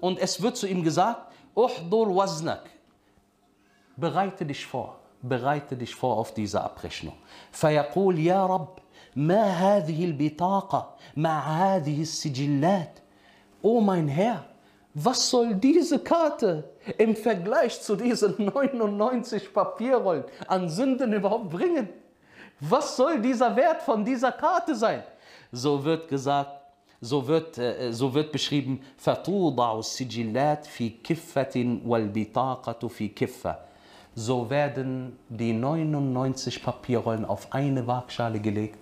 Und es wird zu ihm gesagt, Uhdur waznak. Bereite dich vor, bereite dich vor auf diese Abrechnung. Fayaqul, ya Rabb, ma hadhihi al-bitaqa, ma hadhihi al-sijillat. O mein Herr, was soll diese Karte im Vergleich zu diesen 99 Papierrollen an Sünden überhaupt bringen? Was soll dieser Wert von dieser Karte sein? So wird gesagt, so wird, äh, so wird beschrieben, So werden die 99 Papierrollen auf eine Waagschale gelegt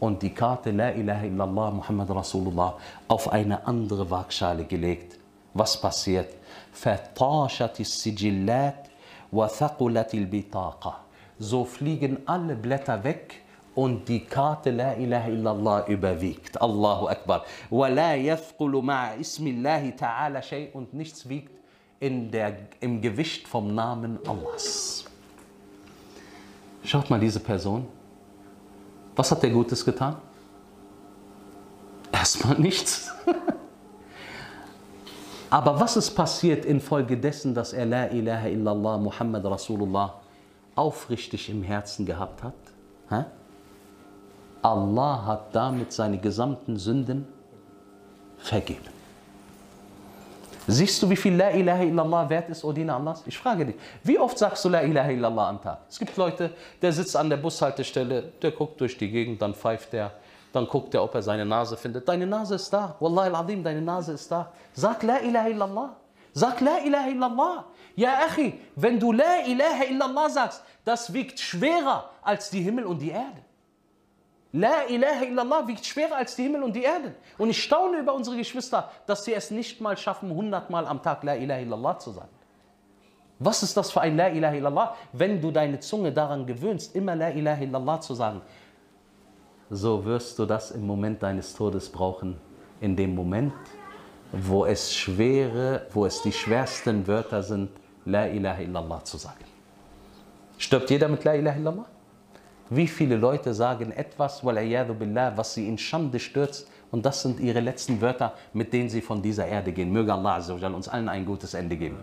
und die Karte La ilaha illallah Muhammad Rasulullah auf eine andere Waagschale gelegt. Was passiert? فطاشت السجلات وثقلت البطاقة. So fliegen alle Blätter weg und die Karte La ilaha illallah überwiegt. Allahu Akbar. ولا يثقل مع اسم الله تعالى شيء und nichts wiegt in der, im Gewicht vom Namen Allahs. Schaut mal diese Person. Was hat er Gutes getan? Erstmal nichts. Aber was ist passiert infolgedessen, dass er La ilaha illallah Muhammad Rasulullah aufrichtig im Herzen gehabt hat? Hä? Allah hat damit seine gesamten Sünden vergeben. Siehst du, wie viel La ilaha illallah wert ist, O Allahs? Ich frage dich, wie oft sagst du La ilaha illallah am Tag? Es gibt Leute, der sitzt an der Bushaltestelle, der guckt durch die Gegend, dann pfeift er, dann guckt er, ob er seine Nase findet. Deine Nase ist da. Wallahi al-Azim, deine Nase ist da. Sag La ilaha illallah. Sag La ilaha illallah. Ja, Achi, wenn du La ilaha illallah sagst, das wiegt schwerer als die Himmel und die Erde. La ilaha illallah wiegt schwerer als die Himmel und die Erde. Und ich staune über unsere Geschwister, dass sie es nicht mal schaffen, hundertmal am Tag La ilaha illallah zu sagen. Was ist das für ein La ilaha illallah, wenn du deine Zunge daran gewöhnst, immer La ilaha illallah zu sagen? So wirst du das im Moment deines Todes brauchen. In dem Moment, wo es schwere, wo es die schwersten Wörter sind, La ilaha illallah zu sagen. Stirbt jeder mit La ilaha illallah? Wie viele Leute sagen etwas, was sie in Schande stürzt und das sind ihre letzten Wörter, mit denen sie von dieser Erde gehen. Möge Allah uns allen ein gutes Ende geben.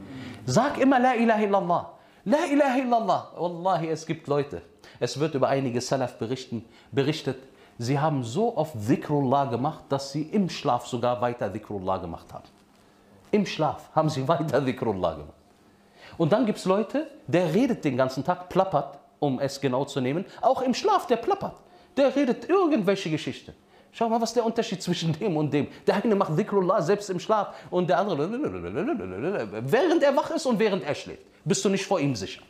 Sag immer La ilaha illallah. La ilaha illallah. Wallahi, es gibt Leute. Es wird über einige Salaf berichten, berichtet, Sie haben so oft Dhikrullah gemacht, dass sie im Schlaf sogar weiter Dhikrullah gemacht haben. Im Schlaf haben sie weiter Dhikrullah gemacht. Und dann gibt es Leute, der redet den ganzen Tag, plappert, um es genau zu nehmen. Auch im Schlaf, der plappert. Der redet irgendwelche Geschichten. Schau mal, was ist der Unterschied zwischen dem und dem. Der eine macht Dhikrullah selbst im Schlaf und der andere, während er wach ist und während er schläft. Bist du nicht vor ihm sicher.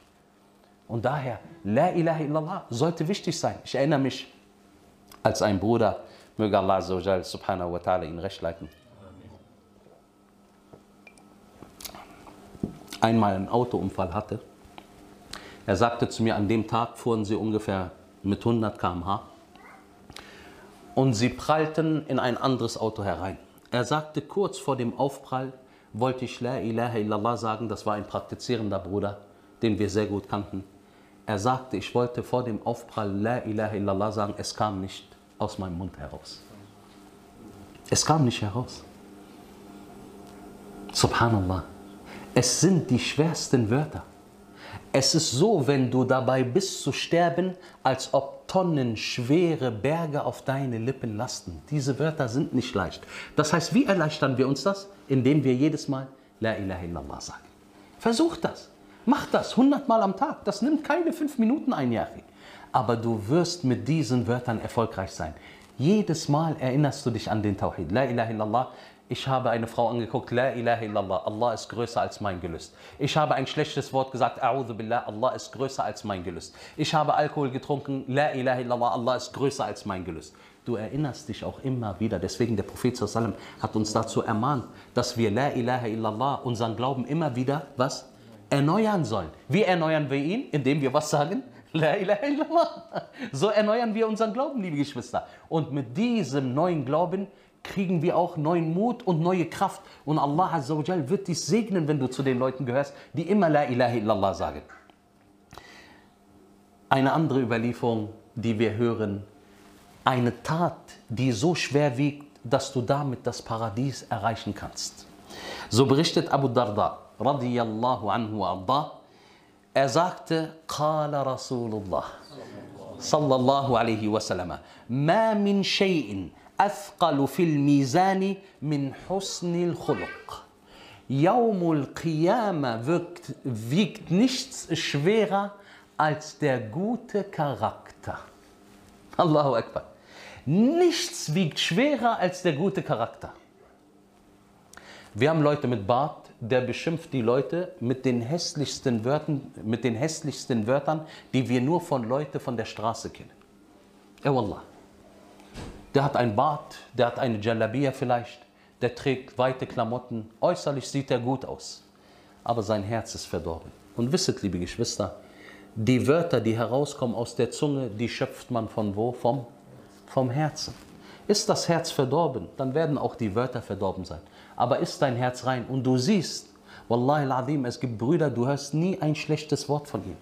Und daher, La ilaha illallah sollte wichtig sein. Ich erinnere mich, als ein Bruder, möge Allah subhanahu wa ta'ala ihn recht leiten, einmal einen Autounfall hatte. Er sagte zu mir, an dem Tag fuhren sie ungefähr mit 100 km/h und sie prallten in ein anderes Auto herein. Er sagte, kurz vor dem Aufprall wollte ich La ilaha illallah sagen, das war ein praktizierender Bruder, den wir sehr gut kannten. Er sagte, ich wollte vor dem Aufprall La ilaha illallah sagen, es kam nicht aus meinem Mund heraus. Es kam nicht heraus. Subhanallah. Es sind die schwersten Wörter. Es ist so, wenn du dabei bist zu sterben, als ob tonnenschwere Berge auf deine Lippen lasten. Diese Wörter sind nicht leicht. Das heißt, wie erleichtern wir uns das? Indem wir jedes Mal La ilaha illallah sagen. Versuch das. Mach das 100 Mal am Tag. Das nimmt keine fünf Minuten ein, Jachi. Aber du wirst mit diesen Wörtern erfolgreich sein. Jedes Mal erinnerst du dich an den Tawhid. La ilaha illallah ich habe eine Frau angeguckt, La ilaha illallah, Allah ist größer als mein Gelüst. Ich habe ein schlechtes Wort gesagt, A'udhu billah, Allah ist größer als mein Gelüst. Ich habe Alkohol getrunken, La ilaha illallah, Allah ist größer als mein Gelüst. Du erinnerst dich auch immer wieder. Deswegen der Prophet sallam hat uns dazu ermahnt, dass wir La ilaha illallah, unseren Glauben immer wieder, was? Erneuern sollen. Wie erneuern wir ihn? Indem wir was sagen? La ilaha illallah. So erneuern wir unseren Glauben, liebe Geschwister. Und mit diesem neuen Glauben kriegen wir auch neuen Mut und neue Kraft. Und Allah Azzawajal wird dich segnen, wenn du zu den Leuten gehörst, die immer La ilaha illallah sagen. Eine andere Überlieferung, die wir hören, eine Tat, die so schwer wiegt, dass du damit das Paradies erreichen kannst. So berichtet Abu Darda, radiyallahu anhu arda, er sagte, Qala Rasulullah, sallallahu alaihi wasallam, ma min shay'in أثقل في الميزان من حسن الخلق. Yaumul Qiyamah wiegt, wiegt nichts schwerer als der gute Charakter. Allahu Akbar. Nichts wiegt schwerer als der gute Charakter. Wir haben Leute mit Bart, der beschimpft die Leute mit den hässlichsten Wörtern, mit den hässlichsten Wörtern, die wir nur von Leuten von der Straße kennen. Ja, Wallah. Der hat ein Bart, der hat eine Jalabia vielleicht, der trägt weite Klamotten. Äußerlich sieht er gut aus, aber sein Herz ist verdorben. Und wisset, liebe Geschwister, die Wörter, die herauskommen aus der Zunge, die schöpft man von wo? Vom, vom Herzen. Ist das Herz verdorben, dann werden auch die Wörter verdorben sein. Aber ist dein Herz rein und du siehst, Wallahi al es gibt Brüder, du hörst nie ein schlechtes Wort von ihnen.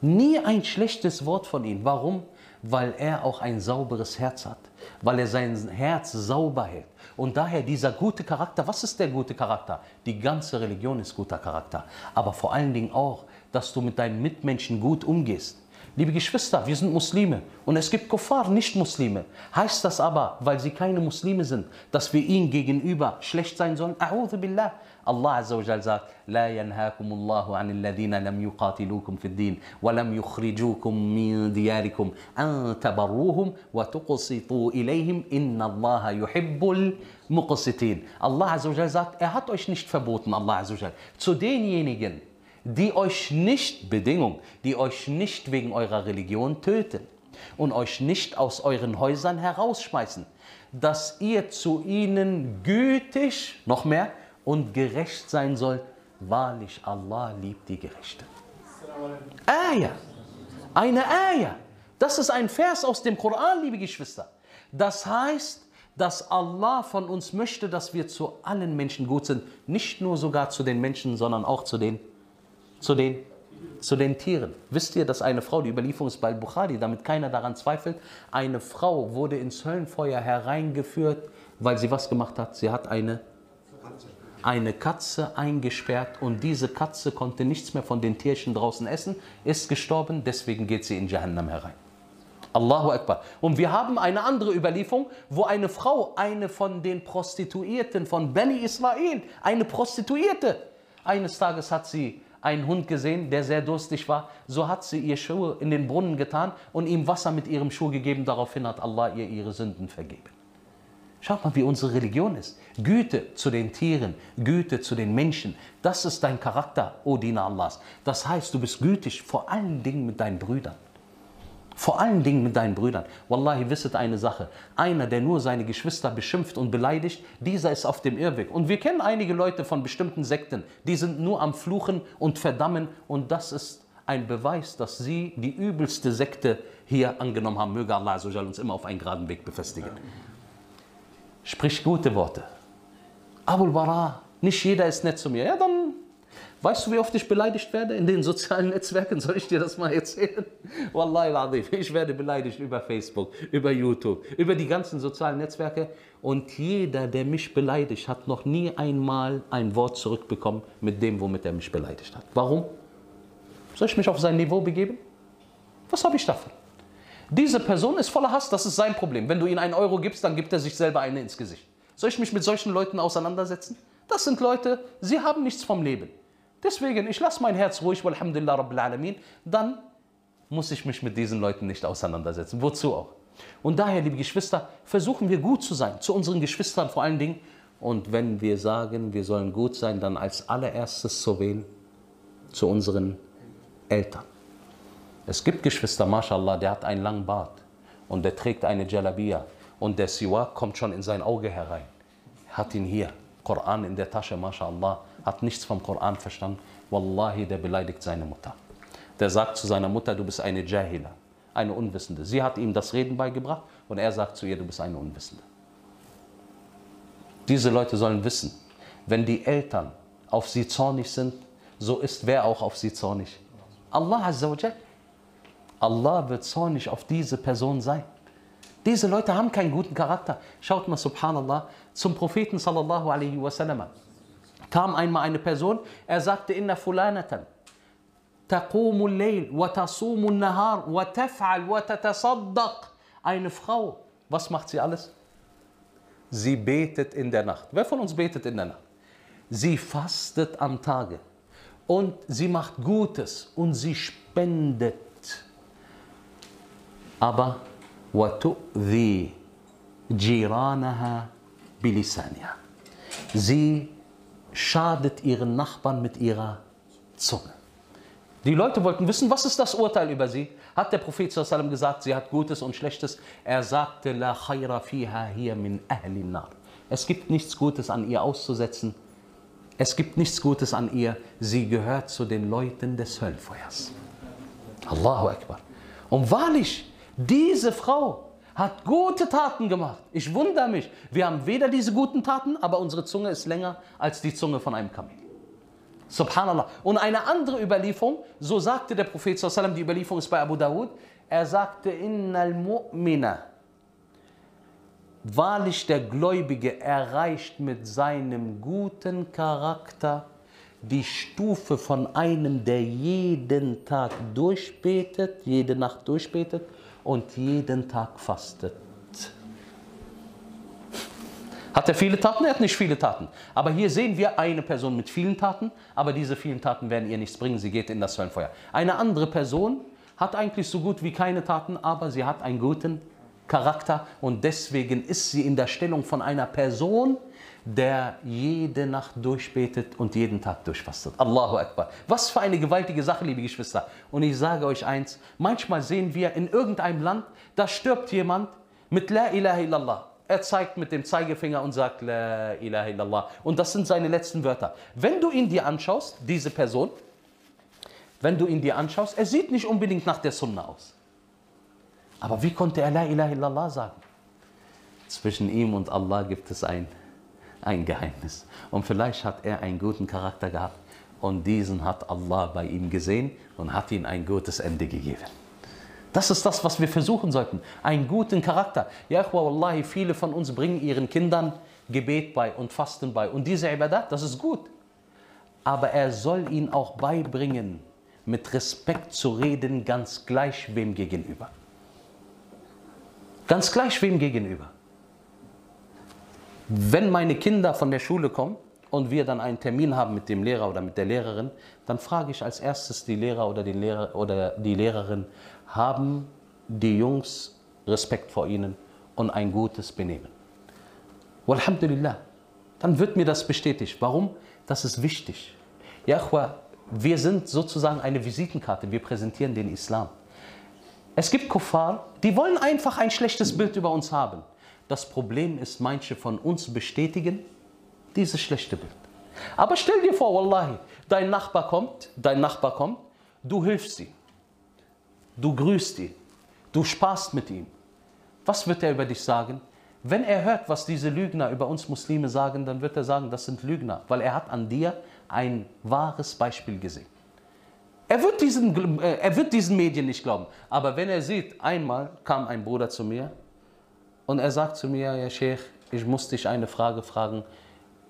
Nie ein schlechtes Wort von ihnen. Warum? Weil er auch ein sauberes Herz hat weil er sein Herz sauber hält. Und daher dieser gute Charakter, was ist der gute Charakter? Die ganze Religion ist guter Charakter. Aber vor allen Dingen auch, dass du mit deinen Mitmenschen gut umgehst. Liebe Geschwister, wir sind Muslime und es gibt Kuffar, Nicht-Muslime. Heißt das aber, weil sie keine Muslime sind, dass wir ihnen gegenüber schlecht sein sollen? A'udhu billah. Allah Azza wa Jal sagt, لا ينهاكم الله عن الذين لم يقاتلوكم في الدين ولم يخرجوكم من دياركم أن تبروهم وتقسطوا إليهم إن الله يحب المقسطين. Allah Azza wa Jal sagt, er hat euch nicht verboten, Allah Azza wa Jal, zu denjenigen, die euch nicht, Bedingung, die euch nicht wegen eurer Religion töten und euch nicht aus euren Häusern herausschmeißen, dass ihr zu ihnen gütig, noch mehr, und gerecht sein sollt. Wahrlich, Allah liebt die Gerechten. Ayah, eine Ayah. Das ist ein Vers aus dem Koran, liebe Geschwister. Das heißt, dass Allah von uns möchte, dass wir zu allen Menschen gut sind. Nicht nur sogar zu den Menschen, sondern auch zu den zu den, zu den Tieren. Wisst ihr, dass eine Frau, die Überlieferung ist bei Bukhari, damit keiner daran zweifelt, eine Frau wurde ins Höllenfeuer hereingeführt, weil sie was gemacht hat? Sie hat eine, eine Katze eingesperrt und diese Katze konnte nichts mehr von den Tierchen draußen essen, ist gestorben, deswegen geht sie in Jahannam herein. Allahu Akbar. Und wir haben eine andere Überlieferung, wo eine Frau, eine von den Prostituierten von Beni Israel, eine Prostituierte, eines Tages hat sie einen Hund gesehen, der sehr durstig war. So hat sie ihr Schuh in den Brunnen getan und ihm Wasser mit ihrem Schuh gegeben. Daraufhin hat Allah ihr ihre Sünden vergeben. Schaut mal, wie unsere Religion ist. Güte zu den Tieren, Güte zu den Menschen. Das ist dein Charakter, O Diener Allahs. Das heißt, du bist gütig vor allen Dingen mit deinen Brüdern. Vor allen Dingen mit deinen Brüdern. Wallahi, wisset eine Sache. Einer, der nur seine Geschwister beschimpft und beleidigt, dieser ist auf dem Irrweg. Und wir kennen einige Leute von bestimmten Sekten, die sind nur am Fluchen und Verdammen. Und das ist ein Beweis, dass sie die übelste Sekte hier angenommen haben. Möge Allah uns immer auf einen geraden Weg befestigen. Sprich gute Worte. Abul Bara, nicht jeder ist nett zu mir. Ja, dann weißt du, wie oft ich beleidigt werde in den sozialen Netzwerken? Soll ich dir das mal erzählen? Wallahi Ladif, ich werde beleidigt über Facebook, über YouTube, über die ganzen sozialen Netzwerke. Und jeder, der mich beleidigt, hat noch nie einmal ein Wort zurückbekommen mit dem, womit er mich beleidigt hat. Warum? Soll ich mich auf sein Niveau begeben? Was habe ich davon? Diese Person ist voller Hass, das ist sein Problem. Wenn du ihm einen Euro gibst, dann gibt er sich selber eine ins Gesicht. Soll ich mich mit solchen Leuten auseinandersetzen? Das sind Leute, sie haben nichts vom Leben. Deswegen, ich lasse mein Herz ruhig, walhamdulillah rabbil alamin, dann muss ich mich mit diesen Leuten nicht auseinandersetzen. Wozu auch? Und daher, liebe Geschwister, versuchen wir gut zu sein, zu unseren Geschwistern vor allen Dingen. Und wenn wir sagen, wir sollen gut sein, dann als allererstes zu wen? Zu unseren Eltern. Es gibt Geschwister, mashallah, der hat einen langen Bart und der trägt eine Jalabia und der Siwak kommt schon in sein Auge herein. Hat ihn hier, Koran in der Tasche, mashallah, hat nichts vom Koran verstanden. Wallahi, der beleidigt seine Mutter. Der sagt zu seiner Mutter, du bist eine Jahila, eine Unwissende. Sie hat ihm das Reden beigebracht und er sagt zu ihr, du bist eine Unwissende. Diese Leute sollen wissen, wenn die Eltern auf sie zornig sind, so ist wer auch auf sie zornig? Allah Azza wa Jalla. Allah wird zornig auf diese Person sein. Diese Leute haben keinen guten Charakter. Schaut mal, subhanallah, zum Propheten sallallahu alaihi wasallam kam einmal eine Person, er sagte, inna fulanatan, taqumu al-layl wa tasumu nahar wa taf'al wa tatasaddaq. Eine Frau, was macht sie alles? Sie betet in der Nacht. Wer von uns betet in der Nacht? Sie fastet am Tage und sie macht Gutes und sie spendet aber وتؤذي جيرانها بلسانها. Sie schadet ihren Nachbarn mit ihrer Zunge. Die Leute wollten wissen, was ist das Urteil über sie? Hat der Prophet sallam gesagt, sie hat Gutes und Schlechtes? Er sagte, La khayra fiha hiya min ahli nar. Es gibt nichts Gutes an ihr auszusetzen. Es gibt nichts Gutes an ihr. Sie gehört zu den Leuten des Höllenfeuers. Allahu Akbar. Und wahrlich, diese Frau hat gute Taten gemacht. Ich wundere mich. Wir haben weder diese guten Taten, aber unsere Zunge ist länger als die Zunge von einem Kamel. Subhanallah. Und eine andere Überlieferung, so sagte der Prophet, die Überlieferung ist bei Abu Dawud, er sagte, Innal Mu'mina, wahrlich der Gläubige erreicht mit seinem guten Charakter die Stufe von einem, der jeden Tag durchbetet, jede Nacht durchbetet und jeden Tag fastet. Hat er viele Taten? Er hat nicht viele Taten. Aber hier sehen wir eine Person mit vielen Taten, aber diese vielen Taten werden ihr nichts bringen. Sie geht in das Höllenfeuer. Eine andere Person hat eigentlich so gut wie keine Taten, aber sie hat einen guten Charakter und deswegen ist sie in der Stellung von einer Person, der jede Nacht durchbetet und jeden Tag durchfastet. Allahu Akbar. Was für eine gewaltige Sache, liebe Geschwister. Und ich sage euch eins, manchmal sehen wir in irgendeinem Land, da stirbt jemand mit La ilaha illallah. Er zeigt mit dem Zeigefinger und sagt La ilaha illallah. Und das sind seine letzten Wörter. Wenn du ihn dir anschaust, diese Person, wenn du ihn dir anschaust, er sieht nicht unbedingt nach der Sunna aus. Aber wie konnte er La ilaha illallah sagen? Zwischen ihm und Allah gibt es ein ein Geheimnis. Und vielleicht hat er einen guten Charakter gehabt und diesen hat Allah bei ihm gesehen und hat ihm ein gutes Ende gegeben. Das ist das, was wir versuchen sollten. Einen guten Charakter. Ja, wallahi, viele von uns bringen ihren Kindern Gebet bei und Fasten bei. Und diese Ibadat, das ist gut. Aber er soll ihnen auch beibringen, mit Respekt zu reden, ganz gleich wem gegenüber. Ganz gleich wem gegenüber wenn meine Kinder von der Schule kommen und wir dann einen Termin haben mit dem Lehrer oder mit der Lehrerin, dann frage ich als erstes die Lehrer oder, den Lehrer oder die Lehrerin, haben die Jungs Respekt vor ihnen und ein gutes Benehmen? Walhamdulillah. Dann wird mir das bestätigt. Warum? Das ist wichtig. Ja, wir sind sozusagen eine Visitenkarte. Wir präsentieren den Islam. Es gibt Kuffar, die wollen einfach ein schlechtes Bild über uns haben. Das Problem ist, manche von uns bestätigen dieses schlechte Bild. Aber stell dir vor, Wallahi, dein Nachbar kommt, dein Nachbar kommt, du hilfst ihm, du grüßt ihn, du sparst mit ihm. Was wird er über dich sagen? Wenn er hört, was diese Lügner über uns Muslime sagen, dann wird er sagen, das sind Lügner, weil er hat an dir ein wahres Beispiel gesehen. Er wird, diesen, äh, er wird diesen Medien nicht glauben. Aber wenn er sieht, einmal kam ein Bruder zu mir und er sagt zu mir, ja Sheikh, ich muss dich eine Frage fragen.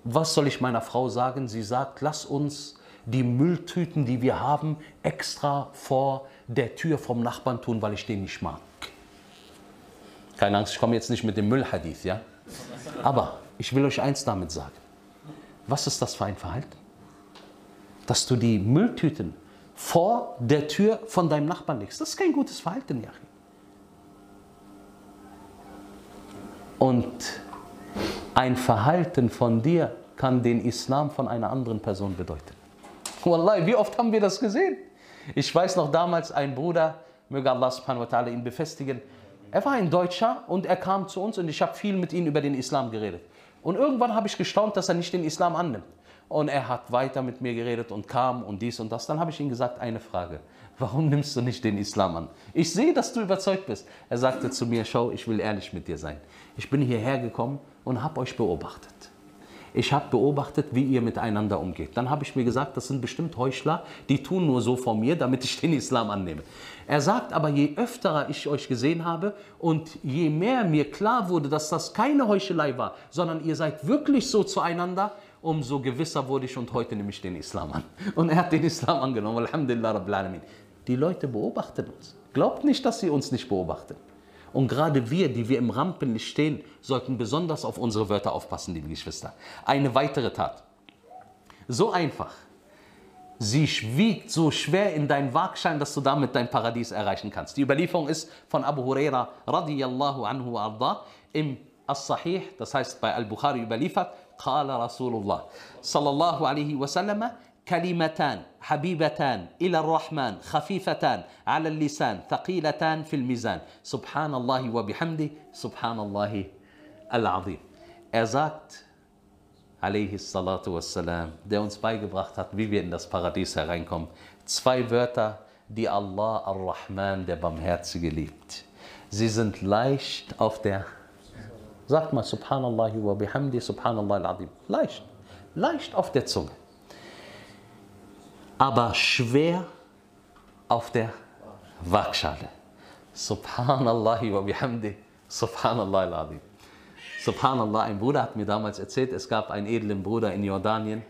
Was soll ich meiner Frau sagen? Sie sagt, lass uns die Mülltüten, die wir haben, extra vor der Tür vom Nachbarn tun, weil ich den nicht mag. Keine Angst, ich komme jetzt nicht mit dem Müllhadith, ja? Aber ich will euch eins damit sagen. Was ist das für ein Verhalten? Dass du die Mülltüten vor der Tür von deinem Nachbarn legst. Das ist kein gutes Verhalten, Yachi. Und ein Verhalten von dir kann den Islam von einer anderen Person bedeuten. Wallahi, wie oft haben wir das gesehen? Ich weiß noch damals, ein Bruder, möge Allah subhanahu wa ta'ala ihn befestigen, er war ein Deutscher und er kam zu uns und ich habe viel mit ihm über den Islam geredet. Und irgendwann habe ich gestaunt, dass er nicht den Islam annimmt. Und er hat weiter mit mir geredet und kam und dies und das. Dann habe ich ihm gesagt, eine Frage. Warum nimmst du nicht den Islam an? Ich sehe, dass du überzeugt bist. Er sagte zu mir, schau, ich will ehrlich mit dir sein. Ich bin hierher gekommen und habe euch beobachtet. Ich habe beobachtet, wie ihr miteinander umgeht. Dann habe ich mir gesagt, das sind bestimmt Heuchler, die tun nur so vor mir, damit ich den Islam annehme. Er sagt aber, je öfter ich euch gesehen habe und je mehr mir klar wurde, dass das keine Heuchelei war, sondern ihr seid wirklich so zueinander, umso gewisser wurde ich und heute nehme ich den Islam an. Und er hat den Islam angenommen. Alhamdulillah Rabbil Alamin. Die Leute beobachten uns. Glaubt nicht, dass sie uns nicht beobachten. Und gerade wir, die wir im Rampenlicht stehen, sollten besonders auf unsere Wörter aufpassen, liebe Geschwister. Eine weitere Tat. So einfach. Sie wiegt so schwer in deinen Waagschein, dass du damit dein Paradies erreichen kannst. Die Überlieferung ist von Abu Huraira radiyallahu anhu arda im As-Sahih, das heißt bei Al-Bukhari überliefert, قال رسول الله صلى الله عليه وسلم كلمتان حبيبتان إلى الرحمن خفيفتان على اللسان ثقيلتان في الميزان سبحان الله وبحمده سبحان الله العظيم Er sagt, alaihi salatu wassalam, der uns beigebracht hat, wie wir in das Paradies hereinkommen. Zwei Wörter, die Allah ar-Rahman, der Barmherzige, liebt. Sie sind leicht auf der Sagt mal Subhanallah wa bihamdi, Subhanallah al-Azim. Leicht. Leicht auf der Zunge. Aber schwer auf der Waagschale. Subhanallah wa bihamdi, Subhanallah al-Azim. Subhanallah, ein Bruder hat mir damals erzählt, es gab einen edlen Bruder in Jordanien.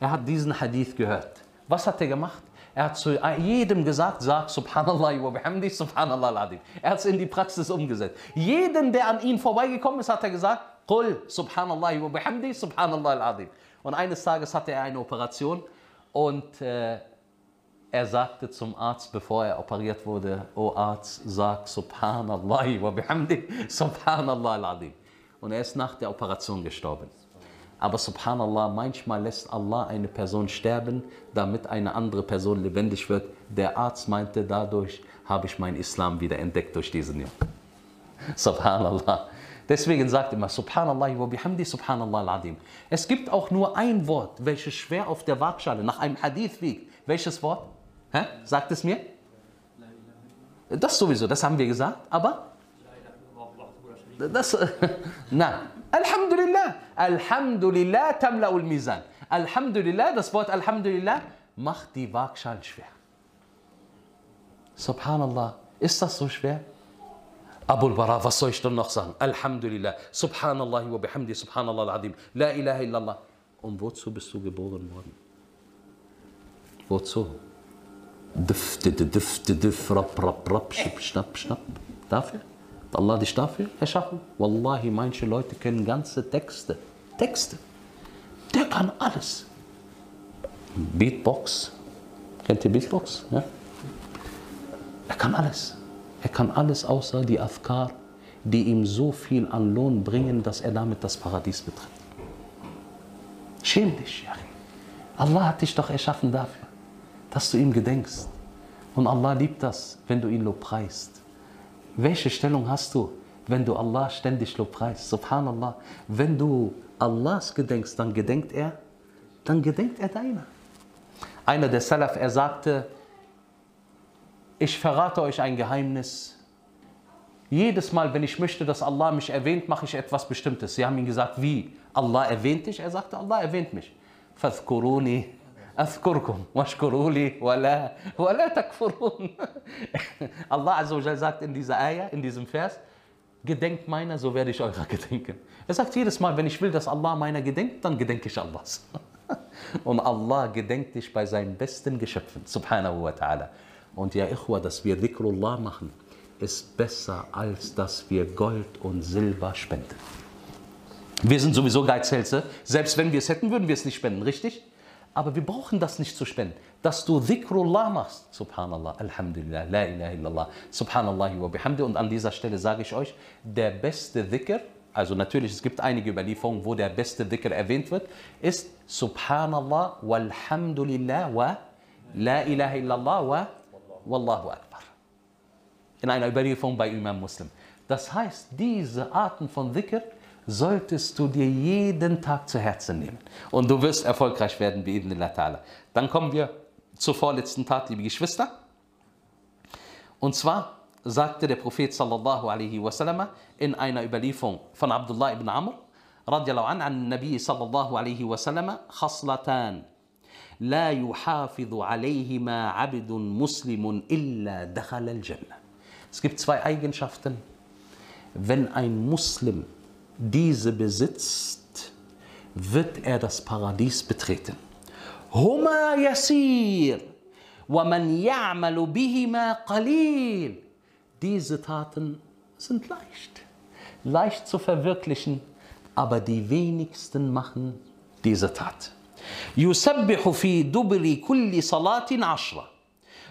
Er hat diesen Hadith gehört. Was hat er gemacht? Er hat zu jedem gesagt, sag Subhanallah wa bihamdi, Subhanallah al-Adim. Er hat es in die Praxis umgesetzt. Jeden, der an ihn vorbeigekommen ist, hat er gesagt, Qul Subhanallah wa bihamdi, Subhanallah al-Adim. Und eines Tages hatte er eine Operation und äh, er sagte zum Arzt, bevor er operiert wurde, O Arzt, sag Subhanallah wa bihamdi, Subhanallah al-Adim. Und er ist nach der Operation gestorben. Aber subhanallah, manchmal lässt Allah eine Person sterben, damit eine andere Person lebendig wird. Der Arzt meinte, dadurch habe ich meinen Islam wieder entdeckt durch diesen Jungen. Subhanallah. Deswegen sagt immer Subhanallah wa bihamdi Subhanallah al-Adim. Es gibt auch nur ein Wort, welches schwer auf der Waagschale nach einem Hadith wiegt. Welches Wort? Hä? Sagt es mir? Das sowieso, das haben wir gesagt, aber das, nein. Alhamdulillah. Alhamdulillah tamla'ul mizan. Alhamdulillah, das Wort Alhamdulillah macht die Waagschale schwer. Subhanallah. Ist das so schwer? أبو البراء فصويش النقصان الحمد لله. سبحان الله وبحمده سبحان الله العظيم. لا إله إلا الله. أم فوتسو بسوق بوغ المغرب فوتسو دف دف دف رب رب رب شب شنب شنب. دافع. الله دي دافع؟ أشافه والله ما إنش لويت كان جانس تكست. تكست. ده ألس. بيت بوكس. كنت بيت بوكس ها؟ كان alles Er kann alles außer die Afkar, die ihm so viel an Lohn bringen, dass er damit das Paradies betritt. Schäm dich, Yari. Allah hat dich doch erschaffen dafür, dass du ihm gedenkst. Und Allah liebt das, wenn du ihn lobpreist. Welche Stellung hast du, wenn du Allah ständig lobpreist? Subhanallah. Wenn du Allahs gedenkst, dann gedenkt er, dann gedenkt er deiner. Einer der Salaf, er sagte, ich verrate euch ein Geheimnis. Jedes Mal, wenn ich möchte, dass Allah mich erwähnt, mache ich etwas Bestimmtes. Sie haben ihm gesagt, wie? Allah erwähnt dich? Er sagte, Allah erwähnt mich. فاذكروني أذكركم واشكروا لي ولا ولا تكفرون. Allah Azza sagt in dieser Ayah, in diesem Vers, gedenkt meiner, so werde ich eurer gedenken. Er sagt jedes Mal, wenn ich will, dass Allah meiner gedenkt, dann gedenke ich Allahs. Und Allah gedenkt dich bei seinen besten Geschöpfen, subhanahu wa ta'ala. Und ja, Ikhwa, dass wir Dhikrullah machen, ist besser, als dass wir Gold und Silber spenden. Wir sind sowieso Geizhälse. Selbst wenn wir es hätten, würden wir es nicht spenden, richtig? Aber wir brauchen das nicht zu spenden. Dass du Dhikrullah machst, Subhanallah, Alhamdulillah, La ilaha illallah, Subhanallah wa bihamdi. Und an dieser Stelle sage ich euch, der beste Dhikr, also natürlich, es gibt einige Überlieferungen, wo der beste Dhikr erwähnt wird, ist Subhanallah walhamdulillah wa La ilaha illallah wa Wallahu Akbar. In einer Überlieferung bei Imam Muslim. Das heißt, diese Arten von Dhikr solltest du dir jeden Tag zu Herzen nehmen. Und du wirst erfolgreich werden, wie Ibn ta'ala. Dann kommen wir zur vorletzten Tat, liebe Geschwister. Und zwar sagte der Prophet sallallahu alaihi wasallam in einer Überlieferung von Abdullah ibn Amr, radiallahu an, an Nabi sallallahu alaihi wasallam, خصلتان لا يحافظ عليهما عبد مسلم إلا دخل الجنة. Es gibt zwei Eigenschaften. Wenn ein Muslim diese besitzt, wird er das Paradies betreten. Huma yasir wa man ya'malu bihima qalil. Diese Taten sind leicht, leicht zu verwirklichen, aber die wenigsten machen diese Tat. يسبح في دبر كل صلاة عشرة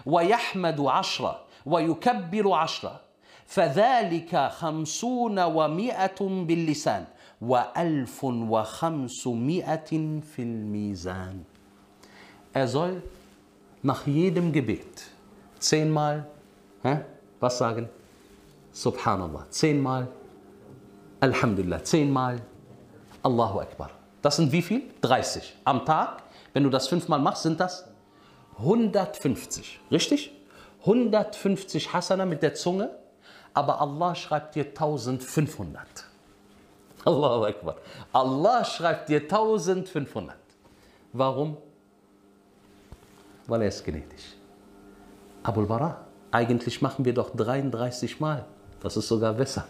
ويحمد عشرة ويكبر عشرة. فذلك خمسون ومائة باللسان وألف وخمسمائة في الميزان. أزول nach jedem Gebet zehnmal hä? was sagen? سبحان الله zehnmal. Alhamdulillah. Zehnmal. Allahu Akbar. Das sind wie viel? 30. Am Tag, wenn du das fünfmal machst, sind das 150. Richtig? 150 Hasana mit der Zunge, aber Allah schreibt dir 1500. Allahu Akbar. Allah schreibt dir 1500. Warum? Weil er ist gnädig. Abul Bara, eigentlich machen wir doch 33 Mal. Das ist sogar besser.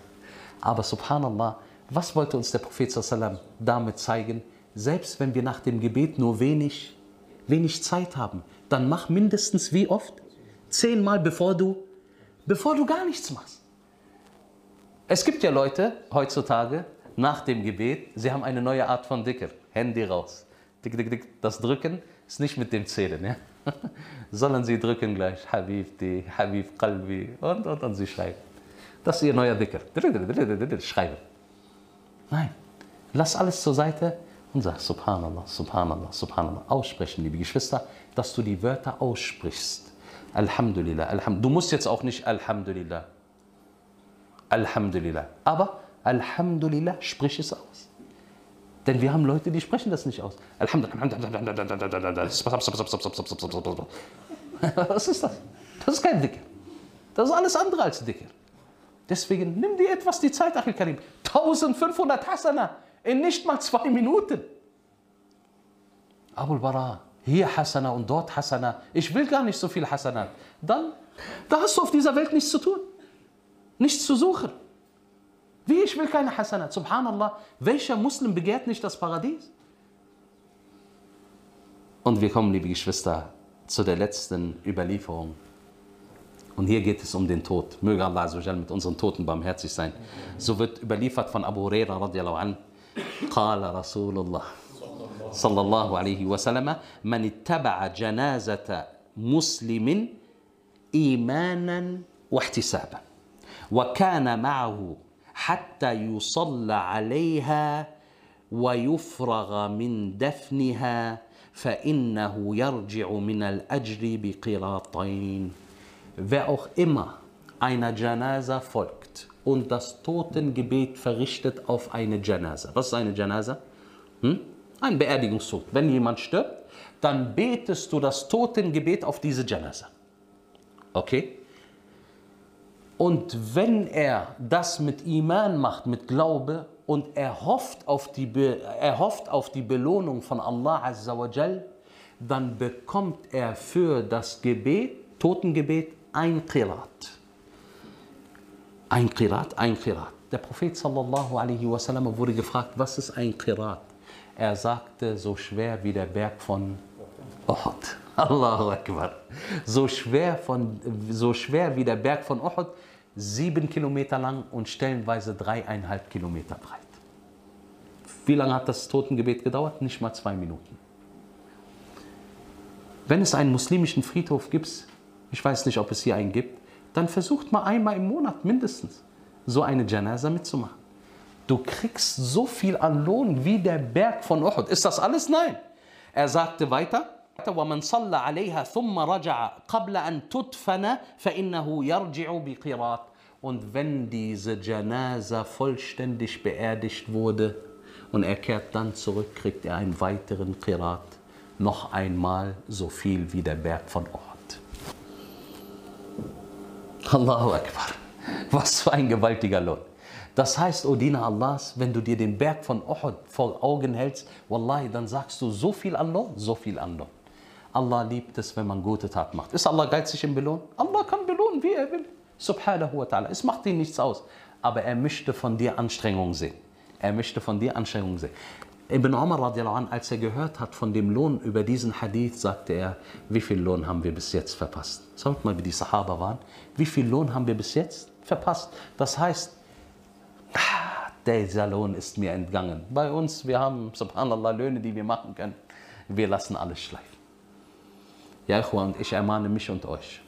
Aber subhanallah, was wollte uns der Prophet sallam damit zeigen? Selbst wenn wir nach dem Gebet nur wenig, wenig Zeit haben, dann mach mindestens wie oft? Zehnmal, bevor du, bevor du gar nichts machst. Es gibt ja Leute heutzutage, nach dem Gebet, sie haben eine neue Art von Dicker. Handy raus. Dick, dick, dick. Das Drücken ist nicht mit dem Zählen, ja? sondern sie drücken gleich Habibti, Habib Qalbi und, und, und sie schreiben. Das ist ihr neuer Dicker. Schreiben. Nein, lass alles zur Seite und sag Subhanallah, Subhanallah, Subhanallah. Aussprechen, liebe Geschwister, dass du die Wörter aussprichst. Alhamdulillah, Alhamdulillah. Du musst jetzt auch nicht Alhamdulillah. Alhamdulillah. Aber Alhamdulillah, sprich es aus. Denn wir haben Leute, die sprechen das nicht aus. Alhamdulillah. Was ist das? Das ist kein Dicker. Das ist alles andere als Dicker. Deswegen nimm dir etwas die Zeit, Achil Karim. 1500 Hasana in nicht mal zwei Minuten. Abul Bara, hier Hasana und dort Hasana. Ich will gar nicht so viel Hasana. Dann, da hast du auf dieser Welt nichts zu tun. Nichts zu suchen. Wie, ich will keine Hasana. Subhanallah, welcher Muslim begehrt nicht das Paradies? Und wir kommen, liebe Geschwister, zu der letzten Überlieferung. Und hier geht es um den Tod. Möge Allah mit unseren Toten barmherzig sein. So wird überliefert von Abu Huraira radiallahu an, قال رسول الله صلى الله عليه وسلم من اتبع جنازة مسلم إيمانا واحتسابا وكان معه حتى يصلى عليها ويفرغ من دفنها فإنه يرجع من الأجر بقراطين Wer auch immer einer Janaza folgt und das Totengebet verrichtet auf eine Janaza. Was ist eine Janaza? Hm? Ein Beerdigungstod. Wenn jemand stirbt, dann betest du das Totengebet auf diese Janaza. Okay? Und wenn er das mit Iman macht, mit Glaube, und er hofft auf die, Be er hofft auf die Belohnung von Allah Azza wa Jal, dann bekommt er für das Gebet, Totengebet, ein Qirat. Ein Qirat, ein Qirat. Der Prophet sallallahu alaihi wasallam wurde gefragt, was ist ein Qirat? Er sagte, so schwer wie der Berg von Uhud. Allahu Akbar. So schwer, von, so schwer wie der Berg von Uhud, sieben Kilometer lang und stellenweise dreieinhalb Kilometer breit. Wie lange hat das Totengebet gedauert? Nicht mal zwei Minuten. Wenn es einen muslimischen Friedhof gibt, ich weiß nicht, ob es hier einen gibt, dann versucht mal einmal im Monat mindestens so eine Janaza mitzumachen. Du kriegst so viel an Lohn wie der Berg von Uhud. Ist das alles? Nein. Er sagte weiter, ومن صلى عليها ثم رجع قبل أن تدفن فإنه يرجع بقيراط und wenn diese Janaza vollständig beerdigt wurde und er kehrt dann zurück, kriegt er einen weiteren Qirat, noch einmal so viel wie der Berg von Ort. Allahu Akbar. Was für ein gewaltiger Lohn. Das heißt, O Diener Allahs, wenn du dir den Berg von Uhud vor Augen hältst, Wallahi, dann sagst du so viel an Lohn, so viel an Lohn. Allah liebt es, wenn man gute Tat macht. Ist Allah geizig im Belohnen? Allah kann belohnen, wie er will. Subhanahu wa ta'ala. Es macht ihm nichts aus. Aber er möchte von dir Anstrengung sehen. Er möchte von dir Anstrengung sehen. Ibn anh, als er gehört hat von dem Lohn über diesen Hadith, sagte er, wie viel Lohn haben wir bis jetzt verpasst? Schaut mal, wie die Sahaba waren. Wie viel Lohn haben wir bis jetzt verpasst? Das heißt, ah, dieser Lohn ist mir entgangen. Bei uns, wir haben, subhanallah, Löhne, die wir machen können. Wir lassen alles schleifen. Ja, und ich ermahne mich und euch.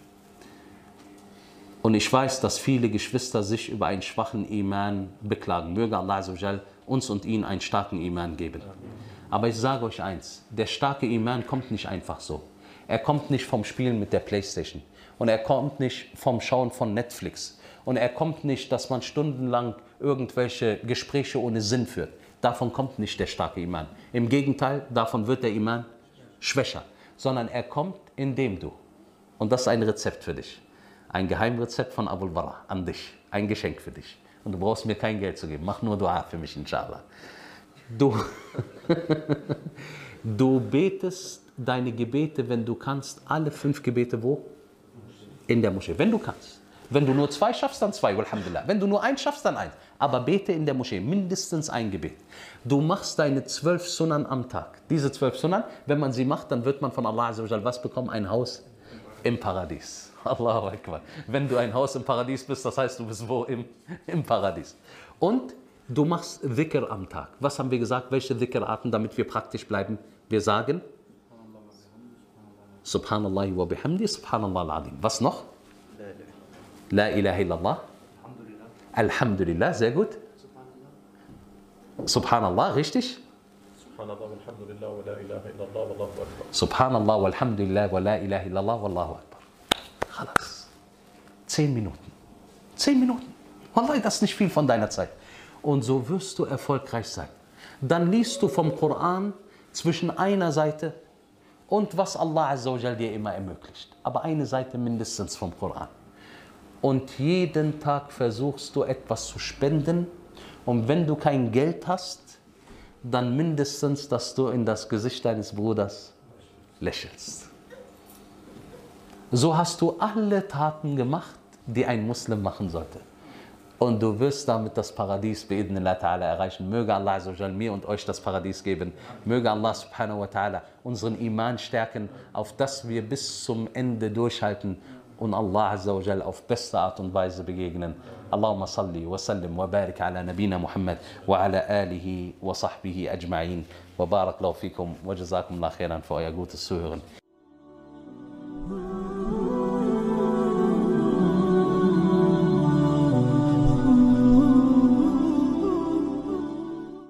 Und ich weiß, dass viele Geschwister sich über einen schwachen Iman beklagen. Möge Allah uns und ihnen einen starken Iman geben. Aber ich sage euch eins, der starke Iman kommt nicht einfach so. Er kommt nicht vom Spielen mit der Playstation. Und er kommt nicht vom Schauen von Netflix. Und er kommt nicht, dass man stundenlang irgendwelche Gespräche ohne Sinn führt. Davon kommt nicht der starke Iman. Im Gegenteil, davon wird der Iman schwächer. Sondern er kommt, indem du, und das ist ein Rezept für dich, ein Geheimrezept von Abul Bara an dich, ein Geschenk für dich. Und du brauchst mir kein Geld zu geben, mach nur Dua für mich, inshallah. Du, du betest deine Gebete, wenn du kannst, alle fünf Gebete wo? In der Moschee, wenn du kannst. Wenn du nur zwei schaffst, dann zwei, Alhamdulillah. Wenn du nur eins schaffst, dann eins. Aber bete in der Moschee, mindestens ein Gebet. Du machst deine zwölf Sunnen am Tag. Diese zwölf Sunnen, wenn man sie macht, dann wird man von Allah was bekommen? Ein Haus im Paradies. Allahu Akbar. Wenn du ein Haus im Paradies bist, das heißt, du bist wo? Im, im Paradies. Und du machst Dhikr am Tag. Was haben wir gesagt? Welche Dhikr-Arten, damit wir praktisch bleiben? Wir sagen Subhanallah wa bihamdi, Subhanallah al-Adim. Was noch? La ilaha illallah. Alhamdulillah, sehr gut. Subhanallah, richtig? Subhanallah walhamdulillah wa la ilaha illallah wallahu akbar. Subhanallah walhamdulillah wa la ilaha illallah wallahu akbar. Khalas. Zehn Minuten. Zehn Minuten. Wallahi, das ist nicht viel von deiner Zeit. Und so wirst du erfolgreich sein. Dann liest du vom Koran zwischen einer Seite und was Allah dir immer ermöglicht. Aber eine Seite mindestens vom Koran. Und jeden Tag versuchst du etwas zu spenden. Und wenn du kein Geld hast, dann mindestens, dass du in das Gesicht deines Bruders lächelst. So hast du alle Taten gemacht, die ein Muslim machen sollte. Und du wirst damit das Paradies Allah ta'ala erreichen. Möge Allah azawajal mir und euch das Paradies geben. Möge Allah subhanahu wa ta'ala unseren Iman stärken, auf dass wir bis zum Ende durchhalten und Allah Azza wa Jal auf beste Art und Weise begegnen. Allahumma salli wa sallim wa barik ala nabina Muhammad wa ala alihi wa sahbihi ajma'in. Wa barak lau fikum wa jazakum Allah khairan für euer gutes Zuhören.